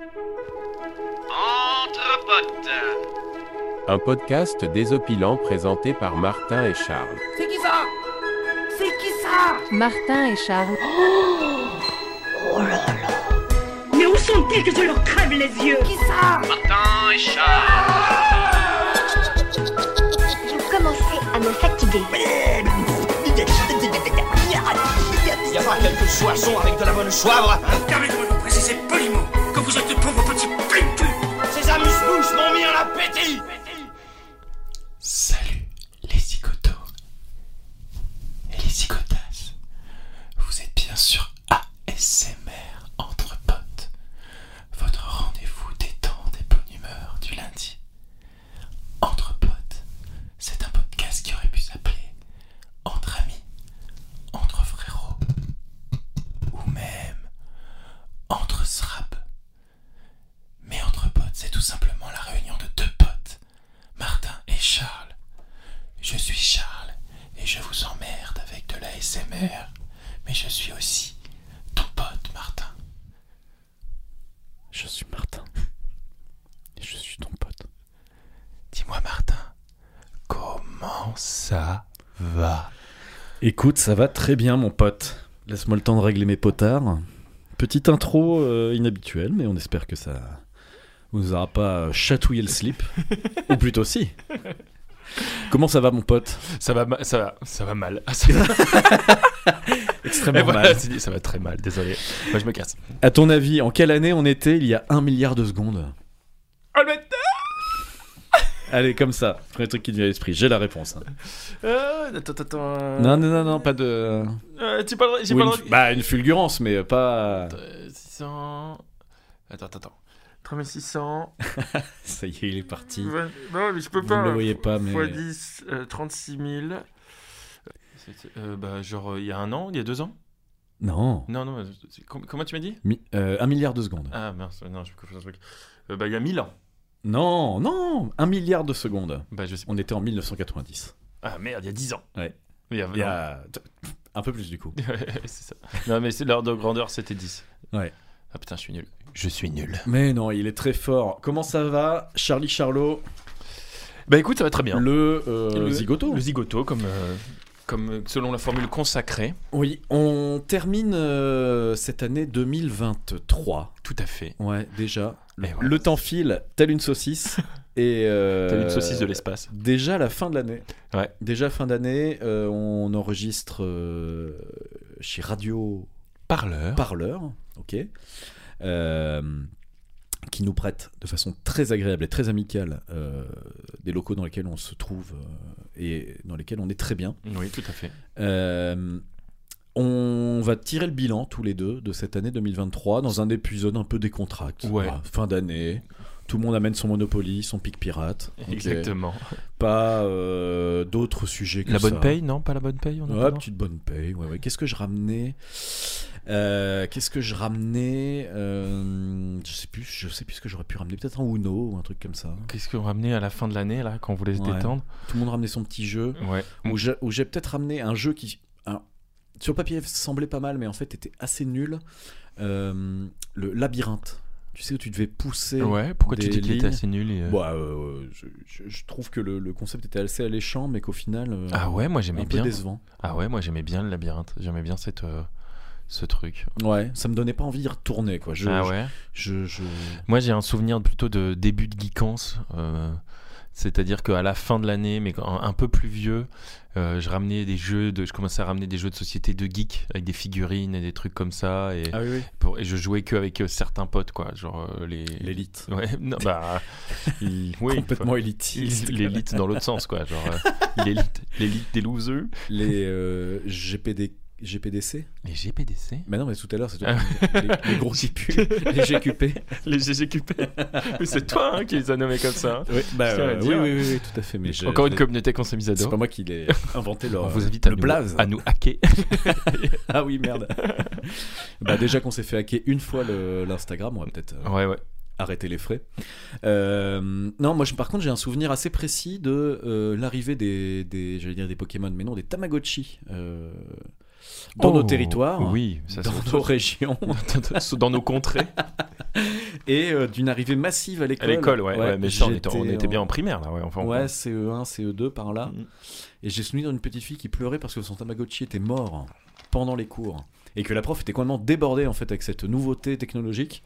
Entre potes. Un podcast désopilant présenté par Martin et Charles. C'est qui ça? C'est qui ça? Martin et Charles. Mais où sont-ils que je leur crève les yeux? Qui ça? Martin et Charles. Je commençais à me fatiguer. Y a pas quelques soissons avec de la bonne soivre Permettez-moi de vous préciser poliment que vous êtes de pauvres petits plim Ces amuse-bouches m'ont mis en appétit Salut les zigotos et les zigotas. Vous êtes bien sûr ASMR entre potes, votre rendez-vous détente et bonne humeur du lundi. Entre potes, c'est un podcast qui aurait pu s'appeler Entre amis, entre frérots, ou même entre srab. Mais entre potes, c'est tout simplement la réunion de deux potes. Martin et Charles. Je suis Charles et je vous emmerde avec de la SMR, mais je suis aussi ton pote Martin. Je suis Martin et je suis ton pote. Dis-moi Martin, comment ça va Écoute, ça va très bien, mon pote. Laisse-moi le temps de régler mes potards. Petite intro euh, inhabituelle, mais on espère que ça vous aura pas chatouillé le slip. Ou plutôt si. Comment ça va, mon pote? Ça va, ça va, ça va mal. Extrêmement voilà, mal. ça va très mal. Désolé. Moi je me casse. À ton avis, en quelle année on était il y a un milliard de secondes? Allez, comme ça. Premier truc qui vient à l'esprit. J'ai la réponse. hein. Euh, attends, attends, attends. Non, non, non, non, pas de. Euh, tu parles, j'ai Ou pas une, droit. bah, une fulgurance, mais pas. Euh, 600. Attends, attends, attends. 3600. Ça y est, il est parti. Non, mais je peux Vous pas. ne le voyez pas, mais. Fois 10, euh, 36 000. C'était, euh, bah, genre, euh, il y a un an, il y a deux ans? Non. Non, non, euh, c'est- com- comment tu m'as dit? Mi- euh, un milliard de secondes. Ah, mince, non, je me confonds un truc. Euh, bah, il y a 1000 ans. Non, non, un milliard de secondes. Bah, je sais On était en 1990. Ah, merde, il y a 10 ans. Ouais. Il y a, Il y a un peu plus du coup. c'est ça. Non, mais c'est l'ordre de grandeur, c'était 10. Ouais. Ah putain, je suis nul. Je suis nul. Mais non, il est très fort. Comment ça va, Charlie Charlot, Bah, écoute, ça va très bien. le, euh, Le- zigoto Le zigoto, comme, euh, comme selon la formule consacrée. Oui, on termine euh, cette année 2023. Tout à fait. Ouais, déjà. Le, temps file, tel une saucisse. et euh, T'as une saucisse de l'espace. Déjà la fin de l'année. Ouais. Déjà fin d'année, euh, on enregistre euh, chez Radio Parleur. Parleur, ok, qui nous prête de façon très agréable et très amicale des locaux dans lesquels on se trouve et dans lesquels on est très bien. Oui, tout à fait. On va tirer le bilan tous les deux de cette année 2023 dans un épisode un peu décontracté. Ouais. Voilà, fin d'année. Tout le monde amène son Monopoly, son pic pirate. Exactement. Pas euh, d'autres sujets que La bonne ça. paye, non? Pas la bonne paye on a Ouais, petite bonne paye. Ouais, ouais. Qu'est-ce que je ramenais? Euh, Qu'est-ce que je ramenais? Euh, Je sais plus. Je sais plus ce que j'aurais pu ramener. Peut-être un Uno ou un truc comme ça. Qu'est-ce qu'on ramenait à la fin de l'année, là, quand on voulait se Ouais. détendre? Tout le monde ramenait son petit jeu. Ouais. Où j'ai peut-être ramené un jeu qui, sur le papier, semblait pas mal, mais en fait était assez nul. Euh, le labyrinthe. Tu sais où tu devais pousser. Ouais, pourquoi tu dis qu'il était assez nul et, euh, Bah, euh, je, je- je trouve que le, le concept était assez alléchant, mais qu'au final, euh, Ah ouais, moi un j'aimais peu bien. décevant. Ah ouais, moi j'aimais bien le labyrinthe. J'aimais bien cette, ce truc. Ouais, ça me donnait pas envie d'y retourner, quoi. Je, ah ouais je, je- Moi j'ai un souvenir plutôt de début de geekance. euh, C'est-à-dire qu'à la fin de l'année, mais un peu plus vieux, euh, je ramenais des jeux, de, je commençais à ramener des jeux de société de geeks avec des figurines et des trucs comme ça, et, Ah oui, oui. pour- et je jouais que avec euh, certains potes, quoi, genre euh, les. L'élite. Ouais, non, bah, il- oui, Complètement élitiste. L'élite dans l'autre sens, quoi, genre euh, l'élite, l'élite des losers. Les euh, GPD, GPDC Les GPDC. Mais non, mais tout à l'heure, c'est toi. Ah. les, les gros cipus, les GQP. Les GGQP. C'est toi hein, qui les as nommés comme ça. hein. Oui, bah, euh, oui, oui, oui, oui, tout à fait. Mais Encore une communauté qu'on s'est mise à C'est dos. pas moi qui l'ai inventé leur, On vous invite à le nous, blaze. à nous hacker. Ah oui, merde. bah déjà qu'on s'est fait hacker une fois l'Instagram, on va peut-être euh, Ouais, ouais. arrêter les frais. Euh, non, moi je- par contre j'ai un souvenir assez précis de euh, l'arrivée des, des j'allais dire des Pokémon, mais non des Tamagotchi. euh, dans nos Oh, territoires, Oui, ça dans nos régions, dans nos contrées. et euh, d'une arrivée massive à l'école. À l'école, ouais, ouais, mais ça, on, était, on était bien en- primaire là, ouais. Enfin, Ouais, CE1, CE2 par là. Mhm. Et j'ai souvenir d'une petite fille qui pleurait parce que son Tamagotchi était mort pendant les cours. Et que la prof était complètement débordée en fait avec cette nouveauté technologique.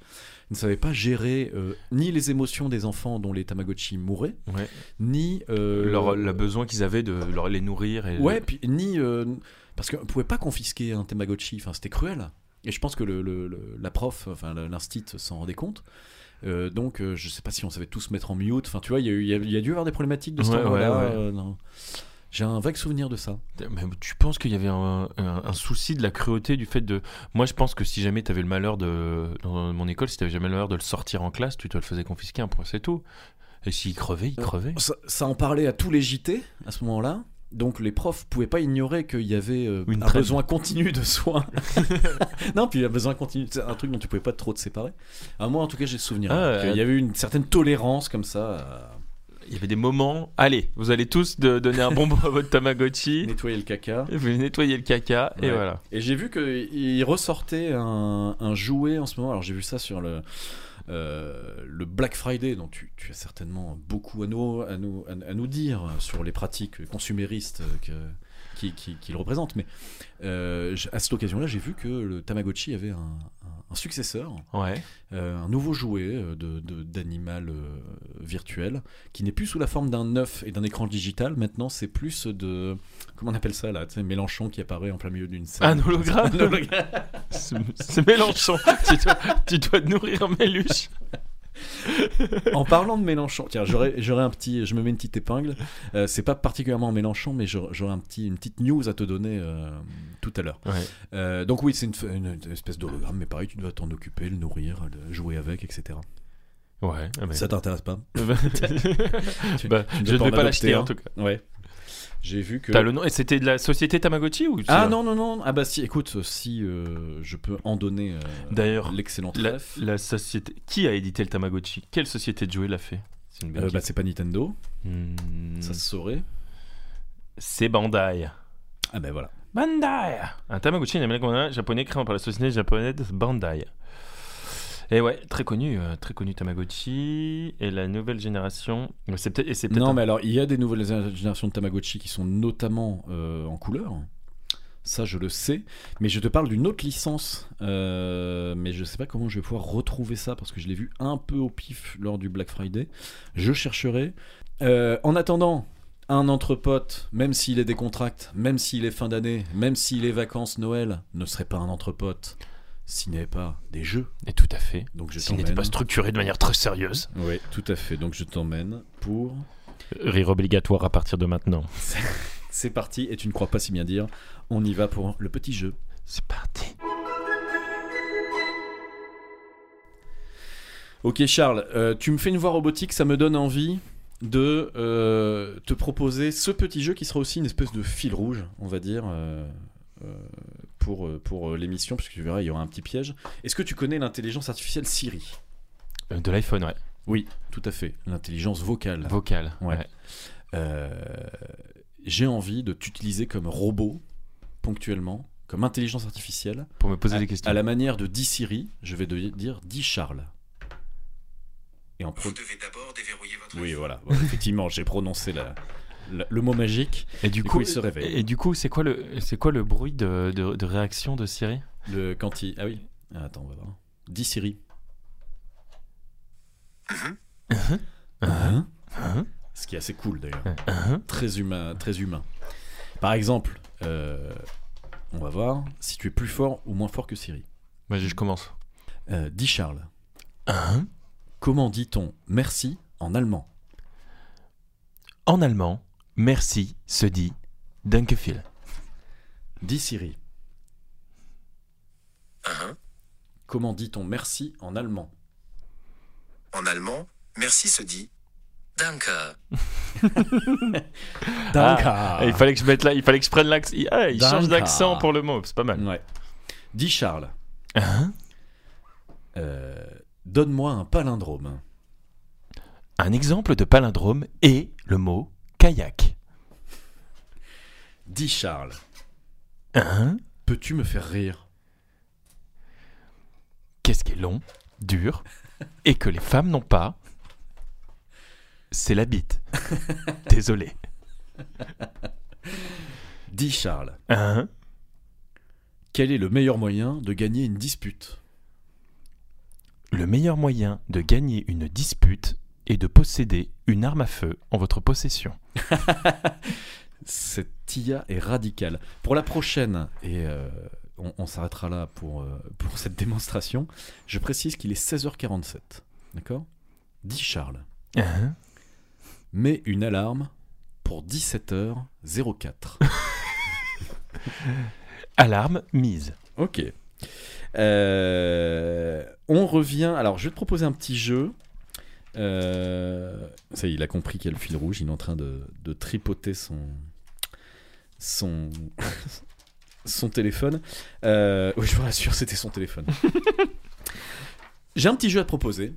Elle ne savait pas gérer euh, ni les émotions des enfants dont les Tamagotchi mouraient, Ouais. ni euh, leur, le besoin qu'ils avaient de leur, les nourrir. Et Ouais, puis ni euh, parce qu'on pouvait pas confisquer un Tamagotchi. Enfin, c'était cruel. Et je pense que le, le- le- la prof, enfin l'instit, s'en rendait compte. Euh, donc, euh, je sais pas si on savait tous mettre en mute. Enfin, tu vois, il y, a y y dû y avoir des problématiques de ce Ouais, genre-là. ouais, ouais. euh. J'ai un vague souvenir de ça. Mais tu penses qu'il y avait un, un- un souci de la cruauté du fait de. Moi, je pense que si jamais tu avais le malheur de. Dans mon école, si tu avais jamais le malheur de le sortir en classe, tu te le faisais confisquer un point, c'est tout. Et s'il crevait, il crevait. Ça, ça en parlait à tous les JT à ce moment-là. Donc les profs pouvaient pas ignorer qu'il y avait euh, Une un besoin continu de soins. non, puis il y a besoin continu. C'est un truc dont tu pouvais pas trop te séparer. À moi, en tout cas, j'ai le souvenir Ah, qu'il y euh, avait une certaine tolérance comme ça. Il y avait des moments. Allez, vous allez tous de- donner un bonbon à votre Tamagotchi. nettoyer le caca. Vous nettoyez le caca et voilà. Et j'ai vu qu'il ressortait un, un jouet en ce moment. Alors j'ai vu ça sur le, euh, le Black Friday, dont tu, as certainement beaucoup à nous, à, nous, à, nous dire sur les pratiques consuméristes que, qui, qui, qui le représentent. Mais euh, à cette occasion-là, j'ai vu que le Tamagotchi avait un, un- successeur, Ouais. euh, un nouveau jouet euh, de- de- d'animal euh, virtuel, qui n'est plus sous la forme d'un œuf et d'un écran digital. Maintenant, c'est plus de... Comment on appelle ça là tu sais, Mélenchon qui apparaît en plein milieu d'une scène. Un hologramme. C'est c'est Mélenchon. tu, dois, tu dois nourrir Méluche. En parlant de Mélenchon, tiens, j'aurais j'aurais un petit, je me mets une petite épingle. Euh, c'est pas particulièrement Mélenchon, mais j'aurais un petit, une petite news à te donner euh, tout à l'heure. Ouais. Euh, donc oui, c'est une, une- une espèce d'hologramme, mais pareil, tu dois t'en occuper, le nourrir, le jouer avec, etc. Ouais. ah. Ça t'intéresse pas bah, Tu- bah, tu ne je ne vais pas l'acheter en tout cas. Ouais. J'ai vu que. T'as le nom et c'était de la société Tamagotchi ou Ah non non non. Ah bah si, écoute, si euh, je peux en donner. euh, D'ailleurs, l'excellent La, société qui a édité le Tamagotchi? Quelle société de jouets l'a fait? C'est Euh, bah, pas Nintendo, Hmm, ça se saurait. C'est Bandai. Ah bah voilà. Bandai Un Tamagotchi, un japonais créé par la société japonaise Bandai. Et ouais, très connu, euh, très connu Tamagotchi. Et la nouvelle génération. C'est peut-être. et c'est peut-être Non, un- mais alors, il y a des nouvelles générations de Tamagotchi qui sont notamment euh, en couleur. Ça, je le sais. Mais je te parle d'une autre licence. euh, mais je sais pas comment je vais pouvoir retrouver ça parce que je l'ai vu un peu au pif lors du Black Friday. Je chercherai. En attendant, un entrepote, même s'il est décontracté, même s'il est fin d'année, même s'il est vacances Noël, ne serait pas un entrepote s'il n'y avait pas des jeux. Et tout à fait. Donc je S'il n'était pas structuré de manière très sérieuse. Oui, tout à fait. Donc je t'emmène pour Rire obligatoire à partir de maintenant. C'est parti, et tu ne crois pas si bien dire. On y va pour le petit jeu. C'est parti. Ok Charles, euh, tu me fais une voix robotique, ça me donne envie de euh, te proposer ce petit jeu qui sera aussi une espèce de fil rouge, on va dire, euh, euh, pour, euh, pour euh, l'émission, parce que tu verras, il y aura un petit piège. Est-ce que tu connais l'intelligence artificielle Siri Euh, de l'iPhone, ouais. Oui, tout à fait. L'intelligence vocale. Vocal. Ouais. Euh, J'ai envie de t'utiliser comme robot, ponctuellement, comme intelligence artificielle. Pour me poser à, des questions. à la manière de dit Siri, je vais dire dit Charles. Et en Vous devez d'abord déverrouiller votre Oui, voilà. Bon, effectivement, j'ai prononcé la- le mot magique. Et du Du coup, coup, il se réveille. Et, et du coup, c'est quoi le, c'est quoi le bruit de, de, de réaction de Siri? Le quand il. Ah oui. Ah, attends, on va voir. Dit Siri. Mhm. Hein Hein Ce qui est assez cool d'ailleurs. Très humain, très humain. Par exemple, euh, on va voir si tu es plus fort ou moins fort que Siri. Vas-y, je commence. Euh, dis Charles, comment dit-on merci en allemand? En allemand, merci se dit Dankeschön. Dis Siri, Hein comment dit-on merci en allemand? En allemand, merci se dit Danke. Danke. Ah, il fallait que je mette là, il fallait que je prenne l'accent. Il, ah, il change d'accent pour le mot, c'est pas mal. Ouais. Dis Charles, Hein euh, donne-moi un palindrome. Un exemple de palindrome est le mot kayak. Dis Charles, Hein? Peux-tu me faire rire? Qu'est-ce qui est long, dur, et que les femmes n'ont pas? C'est la bite. Désolé. Dis Charles, Hein? Quel est le meilleur moyen de gagner une dispute? Le meilleur moyen de gagner une dispute est de posséder une arme à feu en votre possession. Cette IA est radicale. Pour la prochaine, et euh, on, on s'arrêtera là pour, euh, pour cette démonstration, je précise qu'il est 16h47. D'accord? Dis Charles, Hein mets une alarme pour 17h04. Alarme mise. Ok. Euh, on revient. Alors, je vais te proposer un petit jeu. Euh, ça y est, il a compris qu'il y a le fil rouge. Il est en train de, de tripoter son. son. son téléphone. Euh, oui, je vous rassure, c'était son téléphone. J'ai un petit jeu à te proposer.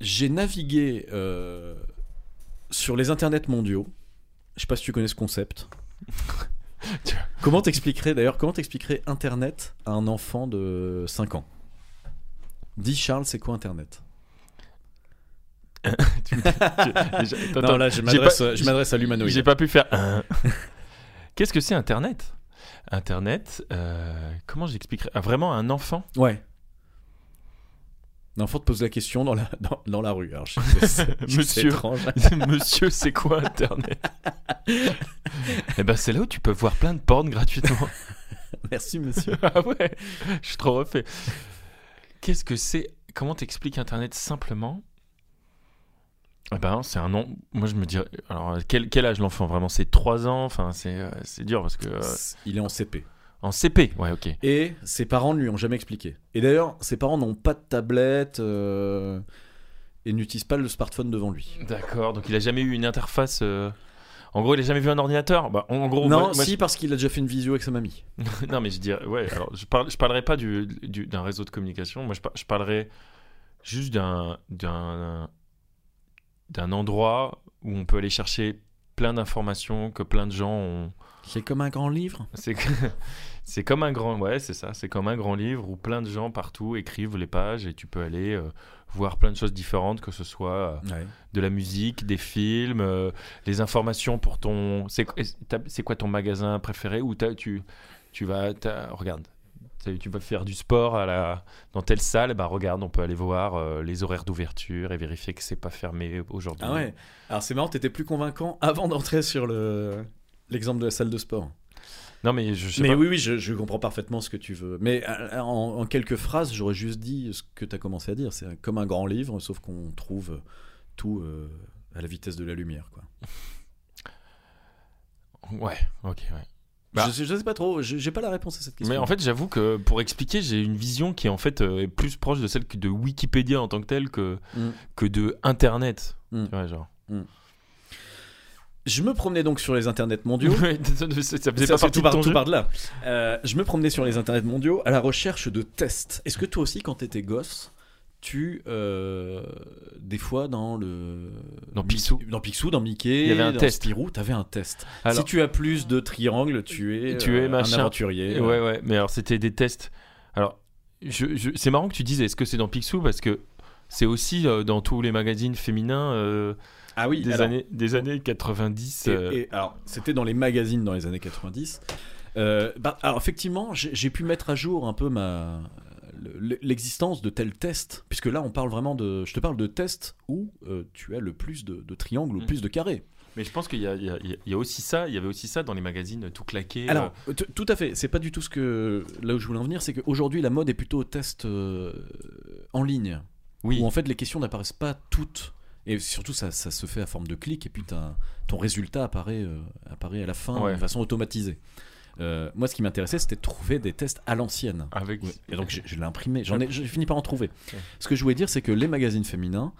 J'ai navigué euh, sur les internets mondiaux. Je sais pas si tu connais ce concept. comment t'expliquerais d'ailleurs comment t'expliquerais Internet à un enfant de 5 ans? Dis Charles, c'est quoi Internet? Tu me dis- tu- déjà- attends, Non, là, je m'adresse, à l'humanoïde. J'ai pas pu faire. un. Qu'est-ce que c'est Internet? Internet, euh, comment j'expliquerais? Ah, Vraiment un enfant? Ouais. L'enfant te pose la question dans la, dans, dans la rue. Alors, je je Monsieur. Monsieur, c'est quoi Internet? Eh ben, c'est là où tu peux voir plein de porn gratuitement. Merci, monsieur. ah ouais, je suis trop refait. Qu'est-ce que c'est? Comment t'expliques Internet simplement? Eh ben, c'est un nom. Moi, je me dirais. Alors, quel, quel âge l'enfant Vraiment, c'est 3 ans? Enfin, c'est euh, c'est dur parce que euh, Il est en CP. en CP. Ouais, ok. Et ses parents ne lui ont jamais expliqué. Et d'ailleurs, ses parents n'ont pas de tablette euh, et n'utilisent pas le smartphone devant lui. D'accord. Donc, il a jamais eu une interface. euh, En gros, il a jamais vu un ordinateur? Bah, en gros, non, moi- moi, si, parce qu'il a déjà fait une visio avec sa mamie. non, mais je dirais. Ouais. Alors, je parle. Je parlerai pas du du- d'un réseau de communication. Moi, je, par- je parlerai juste d'un d'un d'un endroit où on peut aller chercher plein d'informations que plein de gens ont. C'est comme un grand livre? C'est comme un grand, ouais, c'est ça. C'est comme un grand livre où plein de gens partout écrivent les pages et tu peux aller euh, voir plein de choses différentes, que ce soit euh, Ouais. de la musique, des films, euh, les informations pour ton. C'est quoi ton magasin préféré ou tu tu vas regarde. Tu vas faire du sport à la, dans telle salle, bah regarde, on peut aller voir euh, les horaires d'ouverture et vérifier que c'est pas fermé aujourd'hui. Ah ouais. Alors c'est marrant, t'étais plus convaincant avant d'entrer sur le l'exemple de la salle de sport. Non mais je sais Mais pas. oui, oui, je, je comprends parfaitement ce que tu veux. Mais euh, en, en quelques phrases, j'aurais juste dit ce que tu as commencé à dire. C'est comme un grand livre, sauf qu'on trouve tout euh, à la vitesse de la lumière. Quoi. Ouais, ok, ouais. Bah. Je, sais- je sais pas trop, j'ai pas la réponse à cette question. Mais en fait, j'avoue que pour expliquer, j'ai une vision qui en fait euh, est plus proche de celle de Wikipédia en tant que telle que, Mm. que de Internet. Mm. Tu vois, genre. je me promenais donc sur les internets mondiaux. Ça faisait Ça, pas tout par, tout par de là. Euh, je me promenais sur les internets mondiaux à la recherche de tests. Est-ce que toi aussi, quand t'étais gosse, tu euh, des fois dans le Dans Picsou. dans Picsou, dans Mickey, Il y avait un dans test. Spirou, t'avais un test. Alors- si tu as plus de triangles, tu es, Tu es euh, un machin. aventurier. Ouais, ouais, mais alors c'était des tests. Alors, je, je- c'est marrant que tu dises est-ce que c'est dans Picsou? Parce que c'est aussi euh, dans tous les magazines féminins Ah oui, des, alors, années, des années 90. et- et alors, c'était dans les magazines dans les années 90. Euh, bah, alors effectivement, j'ai pu mettre à jour un peu ma l'existence de tels tests, puisque là on parle vraiment de, je te parle de tests où euh, tu as le plus de, de triangles ou Mm. plus de carrés. Mais je pense qu'il y y a- il y a aussi ça, il y avait aussi ça dans les magazines tout claqués. Alors, t- tout à fait, c'est pas du tout ce que là où je voulais en venir, c'est qu'aujourd'hui la mode est plutôt au test euh, en ligne, euh, oui. où en fait les questions n'apparaissent pas toutes. Et surtout, ça, ça se fait à forme de clic, et puis ton résultat apparaît, euh, apparaît à la fin Ouais. de façon automatisée. Euh, moi, ce qui m'intéressait, c'était de trouver des tests à l'ancienne. Avec. Ouais. Et donc, j'ai- je l'ai imprimé. J'en ai, j'ai fini par en trouver. Ouais. Ce que je voulais dire, c'est que les magazines féminins,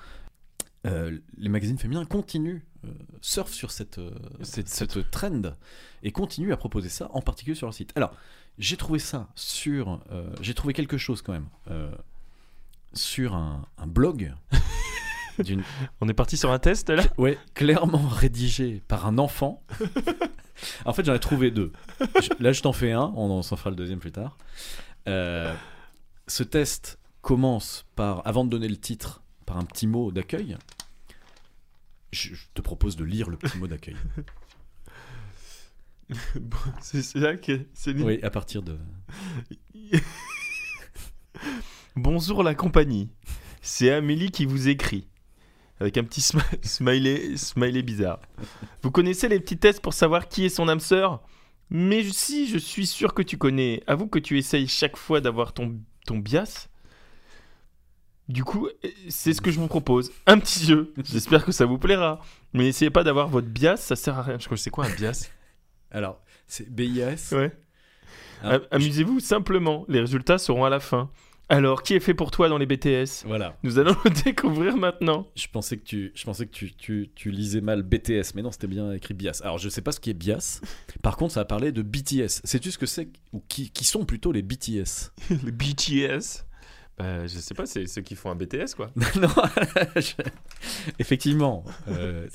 euh, les magazines féminins continuent, euh, surfent sur cette, C'est- cette trend et continuent à proposer ça, en particulier sur leur site. Alors, j'ai trouvé ça sur. j'ai trouvé quelque chose quand même. sur un, un blog On est parti sur un test là Ouais, clairement rédigé par un enfant. en fait, j'en ai trouvé deux. Je- Là, je t'en fais un, on en s'en fera le deuxième plus tard. Euh, ce test commence par, avant de donner le titre, par un petit mot d'accueil. Je, je te propose de lire le petit mot d'accueil. Bon, c'est là que c'est Oui, à partir de. Bonjour la compagnie. C'est Amélie qui vous écrit. Avec un petit smi- smiley, smiley bizarre. Vous connaissez les petits tests pour savoir qui est son âme sœur? Mais si, je suis sûr que tu connais. Avoue que tu essayes chaque fois d'avoir ton, ton bias. Du coup, c'est ce que je vous propose. Un petit jeu. J'espère que ça vous plaira. Mais n'essayez pas d'avoir votre bias, ça sert à rien. Je crois que c'est quoi un bias? Alors, c'est BIS. Ouais. Ah, Amusez-vous simplement. Les résultats seront à la fin. Alors, qui est fait pour toi dans les BTS Voilà. Nous allons le découvrir maintenant. Je pensais que tu, je pensais que tu, tu, tu lisais mal BTS, mais non, c'était bien écrit BIAS. Alors, je sais pas ce qui est BIAS. Par contre, ça a parlé de BTS. Sais-tu ce que c'est ou qui, qui sont plutôt les BTS Les BTS bah, Je sais pas, c'est ceux qui font un BTS quoi. Non, je- effectivement. euh,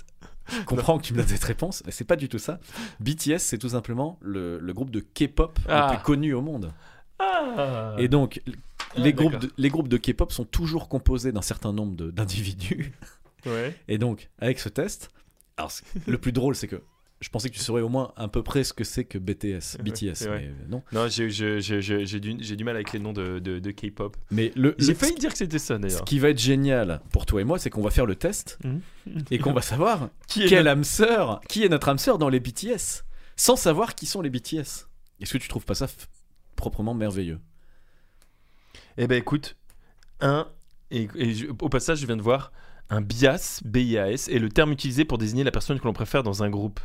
je comprends que tu me donnes cette réponse, mais c'est pas du tout ça. BTS, c'est tout simplement le, le groupe de K-pop Ah. le plus connu au monde. Ah Et donc, Ah, les, groupes de, les groupes de K-pop sont toujours composés d'un certain nombre de- d'individus. Ouais. Et donc, avec ce test, alors, le plus drôle, c'est que je pensais que tu saurais au moins à peu près ce que c'est que BTS, BTS, ouais. mais euh, non. Non, j'ai j'ai- j'ai- j'ai- j'ai du, j'ai du mal avec les noms de, de, de K-pop. Mais le, J'ai failli dire que c'était ça ce d'ailleurs. qui va être génial pour toi et moi, c'est qu'on va faire le test Mhm. et qu'on va savoir Qui est quelle notre- âme sœur, qui est notre âme sœur dans les BTS, sans savoir qui sont les BTS. Est-ce que tu trouves pas ça proprement merveilleux Eh ben écoute, un, et, et je- au passage, je viens de voir un bias, B-I-A-S, est le terme utilisé pour désigner la personne que l'on préfère dans un groupe.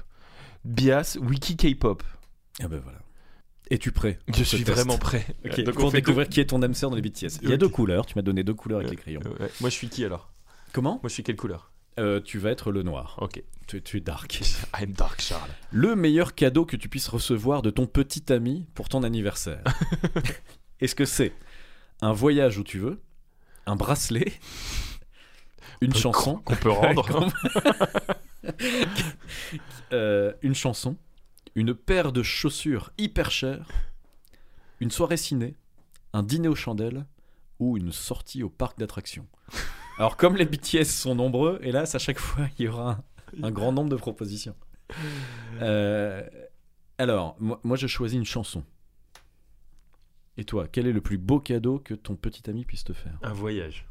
Bias, wiki K-pop. Ah ben voilà. Es-tu prêt Je suis test vraiment prêt. Ok, Donc on pour découvrir qui est ton âme sœur dans les BTS. Il y a deux couleurs, tu m'as donné deux couleurs avec les crayons. Euh, ouais. Moi, je suis qui alors? Comment? Moi, je suis quelle couleur? Euh, Tu vas être le noir. Ok. Tu, tu es dark. I'm Dark Charles. Le meilleur cadeau que tu puisses recevoir de ton petit ami pour ton anniversaire. Est-ce que c'est un voyage où tu veux, un bracelet, une chanson, Qu'on peut rendre. euh, une chanson, une paire de chaussures hyper chères, une soirée ciné, un dîner aux chandelles ou une sortie au parc d'attractions. Alors comme les BTS sont nombreux, hélas à chaque fois il y aura un, un grand nombre de propositions. Euh, alors moi, moi j'ai choisi une chanson. Et toi, quel est le plus beau cadeau que ton petit ami puisse te faire? Un voyage.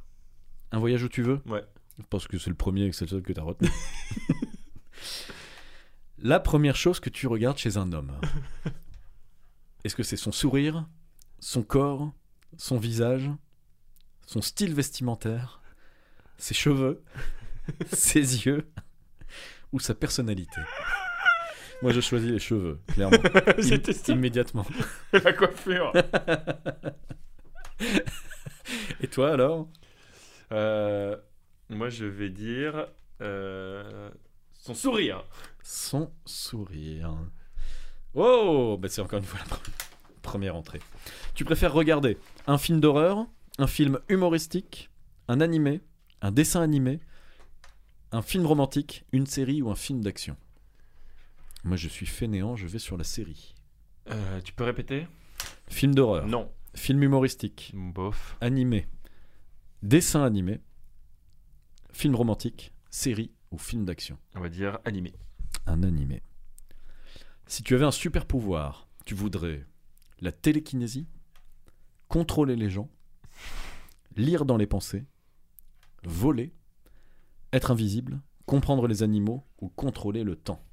Un voyage où tu veux? Ouais. Parce que c'est le premier et que c'est le seul que tu as retenu. La première chose que tu regardes chez un homme. Est-ce que c'est son sourire, son corps, son visage, son style vestimentaire, ses cheveux, ses yeux ou sa personnalité Moi, je choisis les cheveux, clairement. Immédiatement. La coiffure. Et toi alors? Euh, moi, je vais dire euh, son sourire. Son sourire. Oh, bah c'est encore une fois la pre- première entrée. Tu préfères regarder un film d'horreur, un film humoristique, un animé, un dessin animé, un film romantique, une série ou un film d'action Moi je suis fainéant, je vais sur la série. Euh, tu peux répéter? Film d'horreur, Non. film humoristique, Bof. animé, dessin animé, film romantique, série ou film d'action On va dire animé. un animé. Si tu avais un super pouvoir, tu voudrais la télékinésie, contrôler les gens, lire dans les pensées, voler, être invisible, comprendre les animaux ou contrôler le temps.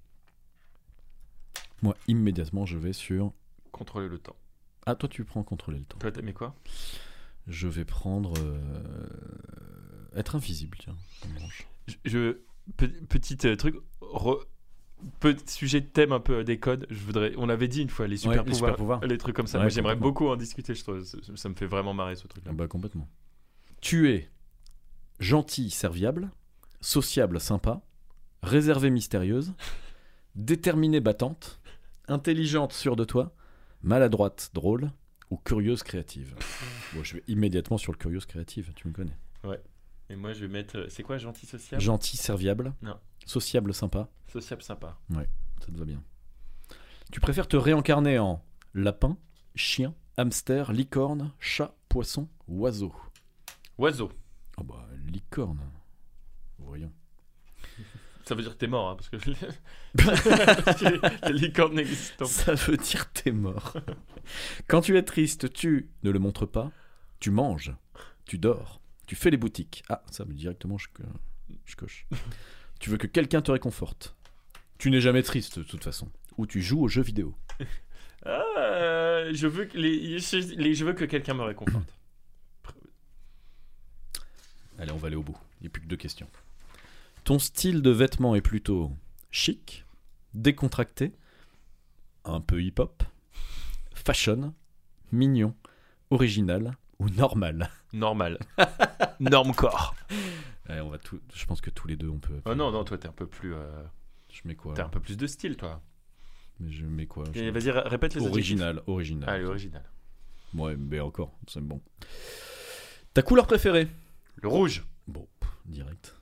Moi, immédiatement, je vais sur... Contrôler le temps. Ah, toi, tu prends contrôler le temps. Toi, t'aimais quoi? Je vais prendre... euh, Être invisible, tiens. ça me branche. je, je- pe- petit euh, truc re- petit sujet de thème un peu des codes je voudrais on avait dit une fois les super les pouvoirs super-pouvoirs. les trucs comme ça Ouais, moi j'aimerais complètement. beaucoup en discuter je trouve ça, ça me fait vraiment marrer ce truc là Ah bah complètement. Tu es gentil, serviable, sociable, sympa, réservée, mystérieuse, déterminée, battante, intelligente, sûre de toi, maladroite, drôle ou curieuse, créative. Bon, je vais immédiatement sur le curieuse, créative, tu me connais. Et moi, je vais mettre. euh, C'est quoi, gentil sociable? Gentil, serviable. Non. Sociable, sympa. Sociable sympa. Ça te va bien. Tu préfères te réincarner en lapin, chien, hamster, licorne, chat, poisson, oiseau? Oiseau. Oh bah, licorne. Voyons. Ça veut dire que t'es mort, hein, parce que les, licornes n'existent pas. Ça veut dire t'es mort. Quand tu es triste, tu ne le montres pas. Tu manges. Tu dors. Tu fais les boutiques. Ah, ça, mais directement, je, je coche. tu veux que quelqu'un te réconforte. Tu n'es jamais triste, de toute façon. Ou tu joues aux jeux vidéo. Ah, euh, je veux que les, les- je veux que quelqu'un me réconforte. Allez, on va aller au bout. Il n'y a plus que deux questions. Ton style de vêtement est plutôt chic, décontracté, un peu hip-hop, fashion, mignon, original ou normal? Normal. Norme corps. Allez, on va tout... Je pense que tous les deux, on peut... Oh non, non, toi, t'es un peu plus. euh, Je mets quoi? T'as un peu plus de style, toi. Mais je mets quoi? Je Vas-y, ré- répète les Original, original. Allez, original. Ouais, mais encore, c'est bon. Ta couleur préférée? Le rouge. Bon, direct.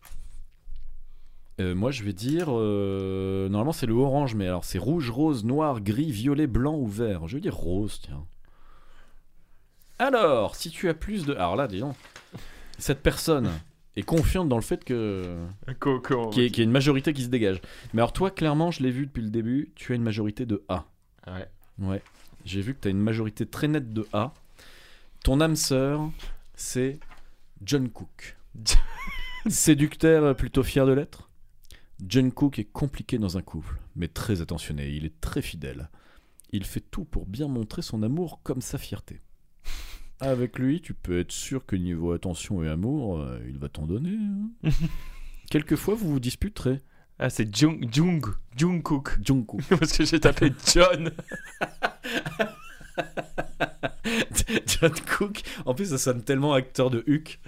Euh, moi, je vais dire. euh, normalement, c'est le orange, mais alors c'est rouge, rose, noir, gris, violet, blanc ou vert. Je vais dire rose, tiens. Alors, si tu as plus de. Alors là, disons. Cette personne est confiante dans le fait que. Qu'il y, ait- qu'il y ait une majorité qui se dégage. Mais alors, toi, clairement, je l'ai vu depuis le début, tu as une majorité de A. Ouais. Ouais. J'ai vu que tu as une majorité très nette de A. Ton âme sœur, c'est John Cook. Séducteur, plutôt fier de l'être? John Cook est compliqué dans un couple, mais très attentionné. Il est très fidèle. Il fait tout pour bien montrer son amour comme sa fierté. Avec lui, tu peux être sûr que niveau attention et amour, euh, il va t'en donner. hein. Quelquefois, vous vous disputerez. Ah, c'est Jung, Jung, Jungkook. John Cook. Parce que j'ai tapé John. John Cook. En plus, ça sonne tellement acteur de Huck.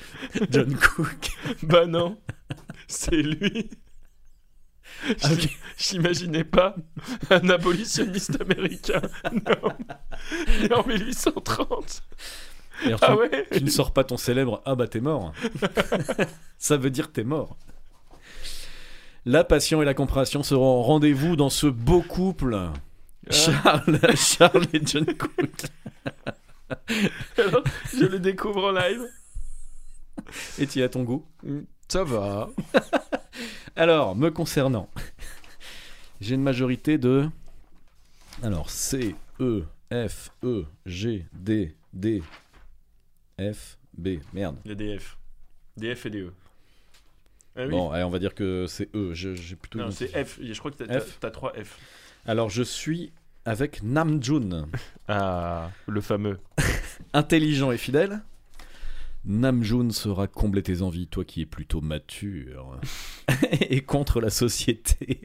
John Cook. bah non. C'est lui. Ah. J'imaginais pas un abolitionniste américain. Non. En 1830. Et alors, tu, Ah ouais tu ne sors pas ton célèbre Ah bah t'es mort. ça veut dire t'es mort. La passion et la compréhension seront au rendez-vous dans ce beau couple. Charles, Charles et John Cook. Alors, je le découvre en live. Et tu as ton goût Ça va. Alors, me concernant, j'ai une majorité de. Alors, C, E, F, E, G, D, D, F, B. Merde. Les DF. DF et DE. Ah oui. Bon, allez, on va dire que c'est E. J'ai plutôt. non, c'est F. Je crois que F. t'as 3 F. Alors, je suis avec Namjoon. Ah, le fameux. Intelligent et fidèle. Namjoon saura combler tes envies, toi qui es plutôt mature et contre la société.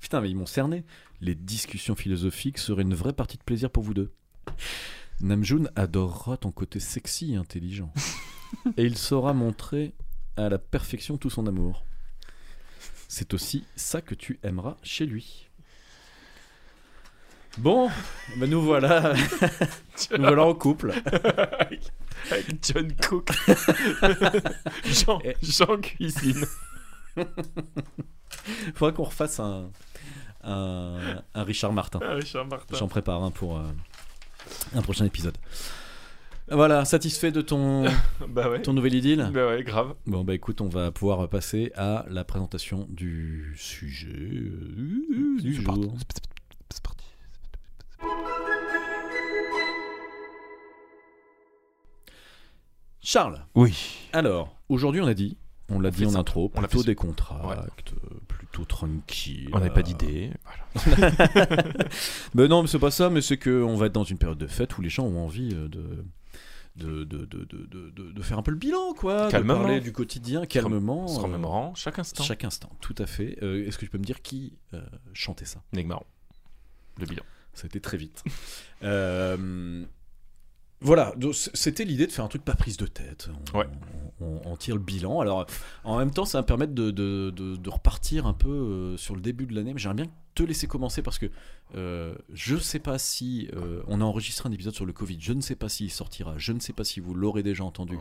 Putain, mais ils m'ont cerné. Les discussions philosophiques seraient une vraie partie de plaisir pour vous deux. Namjoon adorera ton côté sexy et intelligent. Et il saura montrer à la perfection tout son amour. C'est aussi ça que tu aimeras chez lui. Bon, ben nous voilà, nous voilà en couple. Avec John Cook. Jean, Jean Cuisine. Faudra qu'on refasse un, un, un Richard Martin. Richard Martin. J'en prépare un pour euh, un prochain épisode. Voilà, satisfait de ton, Bah ouais. ton nouvel idylle? Bah ouais, grave. Bon bah écoute, on va pouvoir passer à la présentation du sujet euh, du jour. Charles, Oui. alors, aujourd'hui on a dit, on l'a dit en intro, On plutôt fait des contracts, euh, plutôt tranquille. On n'avait pas d'idée. Ben non, mais c'est pas ça, mais c'est qu'on va être dans une période de fête où les gens ont envie euh, de. De, de, de, de, de- faire un peu le bilan, quoi. Calmement. De parler du quotidien, calmement. Se euh, remémorant chaque instant. chaque instant, tout à fait. Euh, Est-ce que tu peux me dire qui euh, chantait ça? Negmaron. Le bilan. Ça a été très vite. Voilà, c'était l'idée de faire un truc pas prise de tête. On, Ouais. on- on, on tire le bilan. Alors, en même temps, ça va me permettre de, de- de- de repartir un peu euh, sur le début de l'année. Mais j'aimerais bien te laisser commencer parce que euh, je ne sais pas si euh, on a enregistré un épisode sur le Covid. Je ne sais pas s'il sortira. Je ne sais pas si vous l'aurez déjà entendu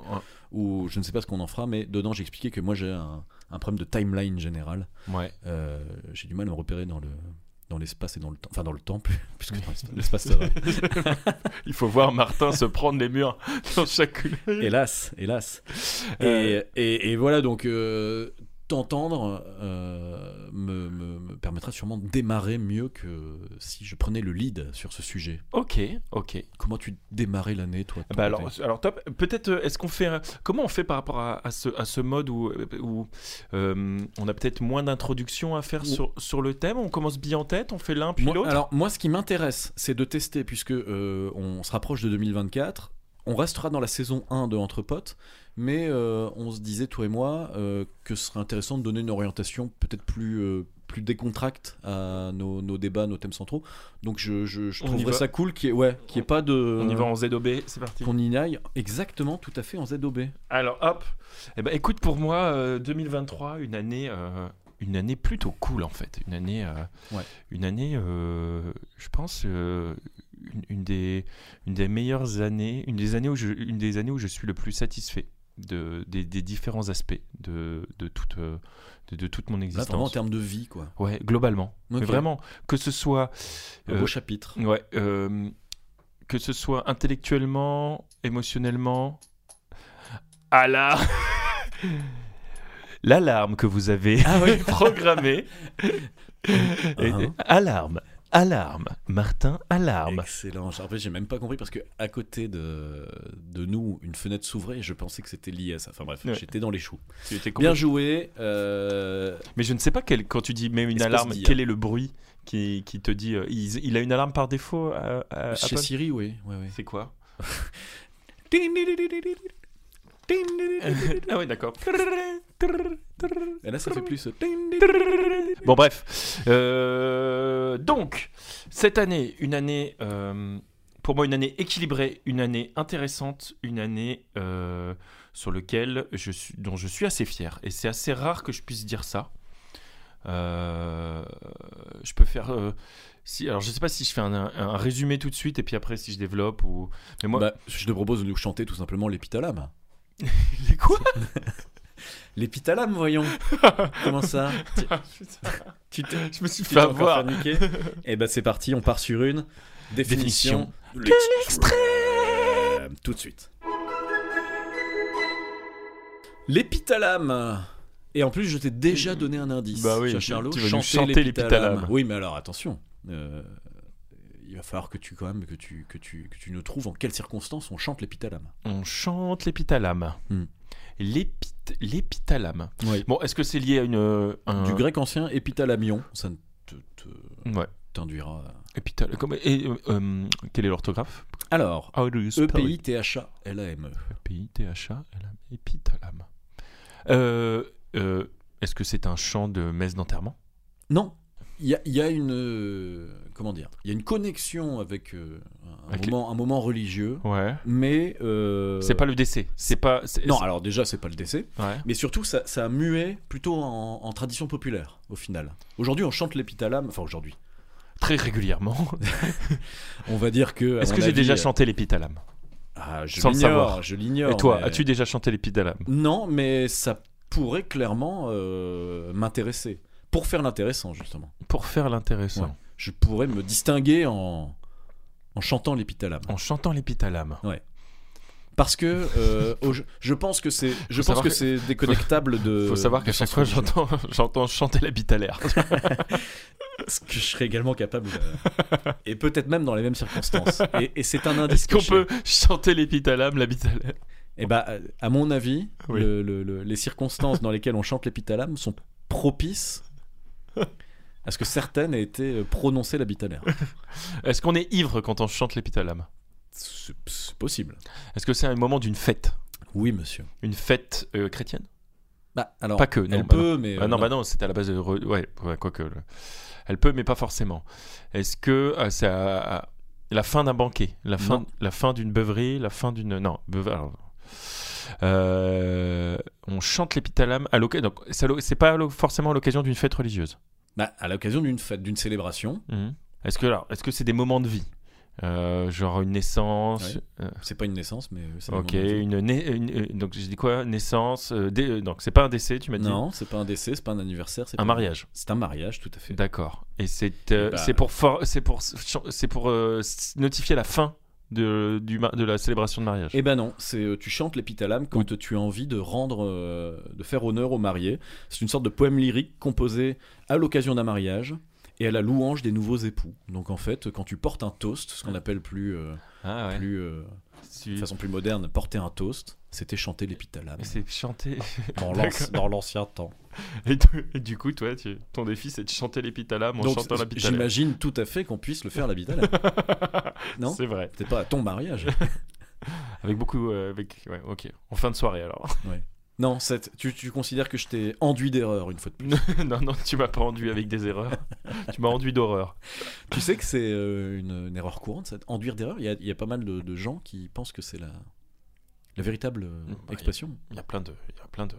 ou je ne sais pas ce qu'on en fera. Mais dedans, j'ai expliqué que moi, j'ai un, un problème de timeline général. Ouais. Euh, j'ai du mal à me repérer dans le dans l'espace et dans le temps. Enfin, dans le temps, plus- puisque dans l'espace, ça va. Il faut voir Martin se prendre les murs dans chaque. hélas, hélas. Euh. Et, et- et voilà, donc euh, t'entendre euh, me, me- me permettra sûrement de démarrer mieux que si je prenais le lead sur ce sujet. Ok, ok. Comment tu démarrais l'année, toi Bah alors, alors top. Peut-être, euh, est-ce qu'on fait, un- comment on fait par rapport à, à ce, à ce mode où, où euh, on a peut-être moins d'introduction à faire sur, sur le thème On commence bien en tête, on fait l'un puis l'autre? alors moi, ce qui m'intéresse, c'est de tester, puisque euh, on se rapproche de 2024. On restera dans la saison 1 de Entre Potes, mais euh, on se disait, toi et moi, euh, que ce serait intéressant de donner une orientation peut-être plus, euh, plus décontracte à nos, nos débats, nos thèmes centraux. Donc je, je, trouverais ça cool qu'il n'y ait, ouais, y ait pas de... On y va en ZOB, c'est parti. Qu'on y aille exactement, tout à fait, en ZOB. Alors hop, eh ben, écoute pour moi euh, 2023 une année une année plutôt cool en fait, une année Ouais. une année je pense une, une des une des meilleures années, une des années où je une des années où je suis le plus satisfait de des, des différents aspects de de toute de, de toute mon Là, existence. vraiment en termes de vie, quoi. Ouais, globalement. Mais vraiment que ce soit Un euh, beau chapitre. Ouais, euh, que ce soit intellectuellement, émotionnellement. À la. L'alarme que vous avez Ah oui. programmée. Uh-huh. Alarme, alarme, Martin, alarme. Excellent. En fait, j'ai même pas compris parce que à côté de, de nous, une fenêtre s'ouvrait et je pensais que c'était lié à ça. Enfin bref, Ouais. j'étais dans les choux. Tu étais Bien joué. euh, Mais je ne sais pas quel, quand tu dis même une alarme, quel est le bruit qui, qui te dit. euh, il, il a une alarme par défaut à, à- Chez Apple? Siri, oui. oui, oui. C'est quoi? Ah oui, d'accord. Et là, ça fait plus. Bon bref, Euh, donc cette année, une année, euh, pour moi une année équilibrée, une année intéressante, une année euh, sur lequel je suis, dont je suis assez fier. Et c'est assez rare que je puisse dire ça. Euh, je peux faire, euh, si, alors je sais pas si je fais un, un- un résumé tout de suite et puis après si je développe ou. Mais moi, Bah, je te propose de nous chanter tout simplement l'épithalame. les quoi L'épithalame, voyons. Comment ça Tu t'es- Je me suis tu fait avoir. niquer Et bah c'est parti, on part sur une définition, Définition de l'extrême. Tout de suite. L'épithalame. Et en plus, je t'ai déjà donné un indice. Bah oui, tu- Charlot, tu vas chanter chanter l'épithalame. Oui, mais alors attention. euh, il va falloir que tu quand même que tu que tu que tu nous trouves en quelles circonstances on chante l'épithalame. On chante l'épithalame. Hmm. L'épit- L'épithalame. Oui. Bon, est-ce que c'est lié à une. euh, un- Du grec ancien épithalamion, ça te- te- Ouais. t'induira. Comment- Et euh, euh, quel est l'orthographe? Alors, How do you spell it E-P-I-T-H-A-L-A-M-E. E-P-I-T-H-A, L-A- épithalame. Euh, euh, est-ce que c'est un chant de messe d'enterrement? Non, il y a, il y a une. euh, comment dire Il y a une connexion avec, euh, un, Avec les- moment, un moment religieux, Ouais. mais. euh, C'est pas le décès. C'est pas. Non, alors déjà, c'est pas le décès, Ouais. mais surtout, ça, ça a mué plutôt en, en tradition populaire, au final. Aujourd'hui, on chante l'épithalame, enfin aujourd'hui. Très régulièrement. On va dire que. Est-ce que j'ai avis, déjà chanté l'épithalame? Ah, je sans le l'ignore, savoir. je l'ignore. Et toi, mais- as-tu déjà chanté l'épithalame? Non, mais ça pourrait clairement euh, m'intéresser. Pour faire l'intéressant, justement. Pour faire l'intéressant. Ouais. Je pourrais me distinguer en, en chantant l'épithalame. En chantant l'épithalame. Parce que euh, au- je pense que c'est, je pense que que- c'est déconnectable de. Faut savoir qu'à chaque fois j'entends, j'entends chanter l'épithalaire. Ce que je serais également capable. euh, et peut-être même dans les mêmes circonstances. Et, et c'est un indice. Est-ce qu'on peut chanter l'épithalame, l'épithalame Eh bah, euh, à mon avis, Oui. le- le- le- les circonstances dans lesquelles on chante l'épithalame sont propices à ce que certaines aient été euh, prononcées l'épithalaire. Est-ce qu'on est ivre quand on chante l'épithalame C'est c'est possible. Est-ce que c'est un moment d'une fête? Oui, monsieur. Une fête euh, chrétienne? Bah, alors, Pas que, non, elle bah peut, mais. Ah euh, non, bah non, c'était à la base de. Ouais, ouais quoique. le- Elle peut, mais pas forcément. Est-ce que euh, c'est à- la fin d'un banquet? La fin, Non. la fin d'une beuverie? La fin d'une. Non, beuve- alors, Euh, on chante l'épithalame à l'occasion. Donc, c'est pas forcément à l'occasion d'une fête religieuse. Bah, à l'occasion d'une fête, d'une célébration, Mhm. Est-ce que alors, est-ce que c'est des moments de vie, Euh, genre une naissance, Ouais. euh, c'est pas une naissance, mais c'est Ok, une, na- une- euh, donc j'ai dit quoi? Naissance, euh, dé- euh, donc c'est pas un décès, tu m'as dit? Non, c'est pas un décès, c'est pas un anniversaire, c'est Un pas- mariage. C'est un mariage, tout à fait. D'accord. Et c'est euh, bah- c'est pour for- c'est pour c'est pour euh, notifier la fin de du de la célébration de mariage. Eh ben non, c'est euh, tu chantes l'épithalame quand tu as envie de rendre, euh, de faire honneur au marié. C'est une sorte de poème lyrique composé à l'occasion d'un mariage et à la louange des nouveaux époux. Donc en fait, quand tu portes un toast, ce qu'on appelle plus, euh, Ah ouais. plus euh, de façon plus moderne, porter un toast, c'était chanter l'épithalame c'est chanter. dans l'ancien temps. Et, tu- et du coup, toi, tu- ton défi, c'est de chanter l'épithalame en Donc chantant l'épithalame. j'imagine tout à fait qu'on puisse le faire l'épithalame. non C'est vrai. Peut-être pas à ton mariage. Avec beaucoup. euh, avec... Ouais, ok. En fin de soirée alors. Non, tu, tu considères que je t'ai enduit d'erreur une fois de plus. non, non, tu m'as pas enduit avec des erreurs. tu m'as enduit d'horreur. Tu sais que c'est euh, une, une erreur courante, ça, enduire d'erreur. Il y a, il y a pas mal de, de gens qui pensent que c'est la, la véritable euh, Bah, expression. Il y a plein de. Il y a plein de.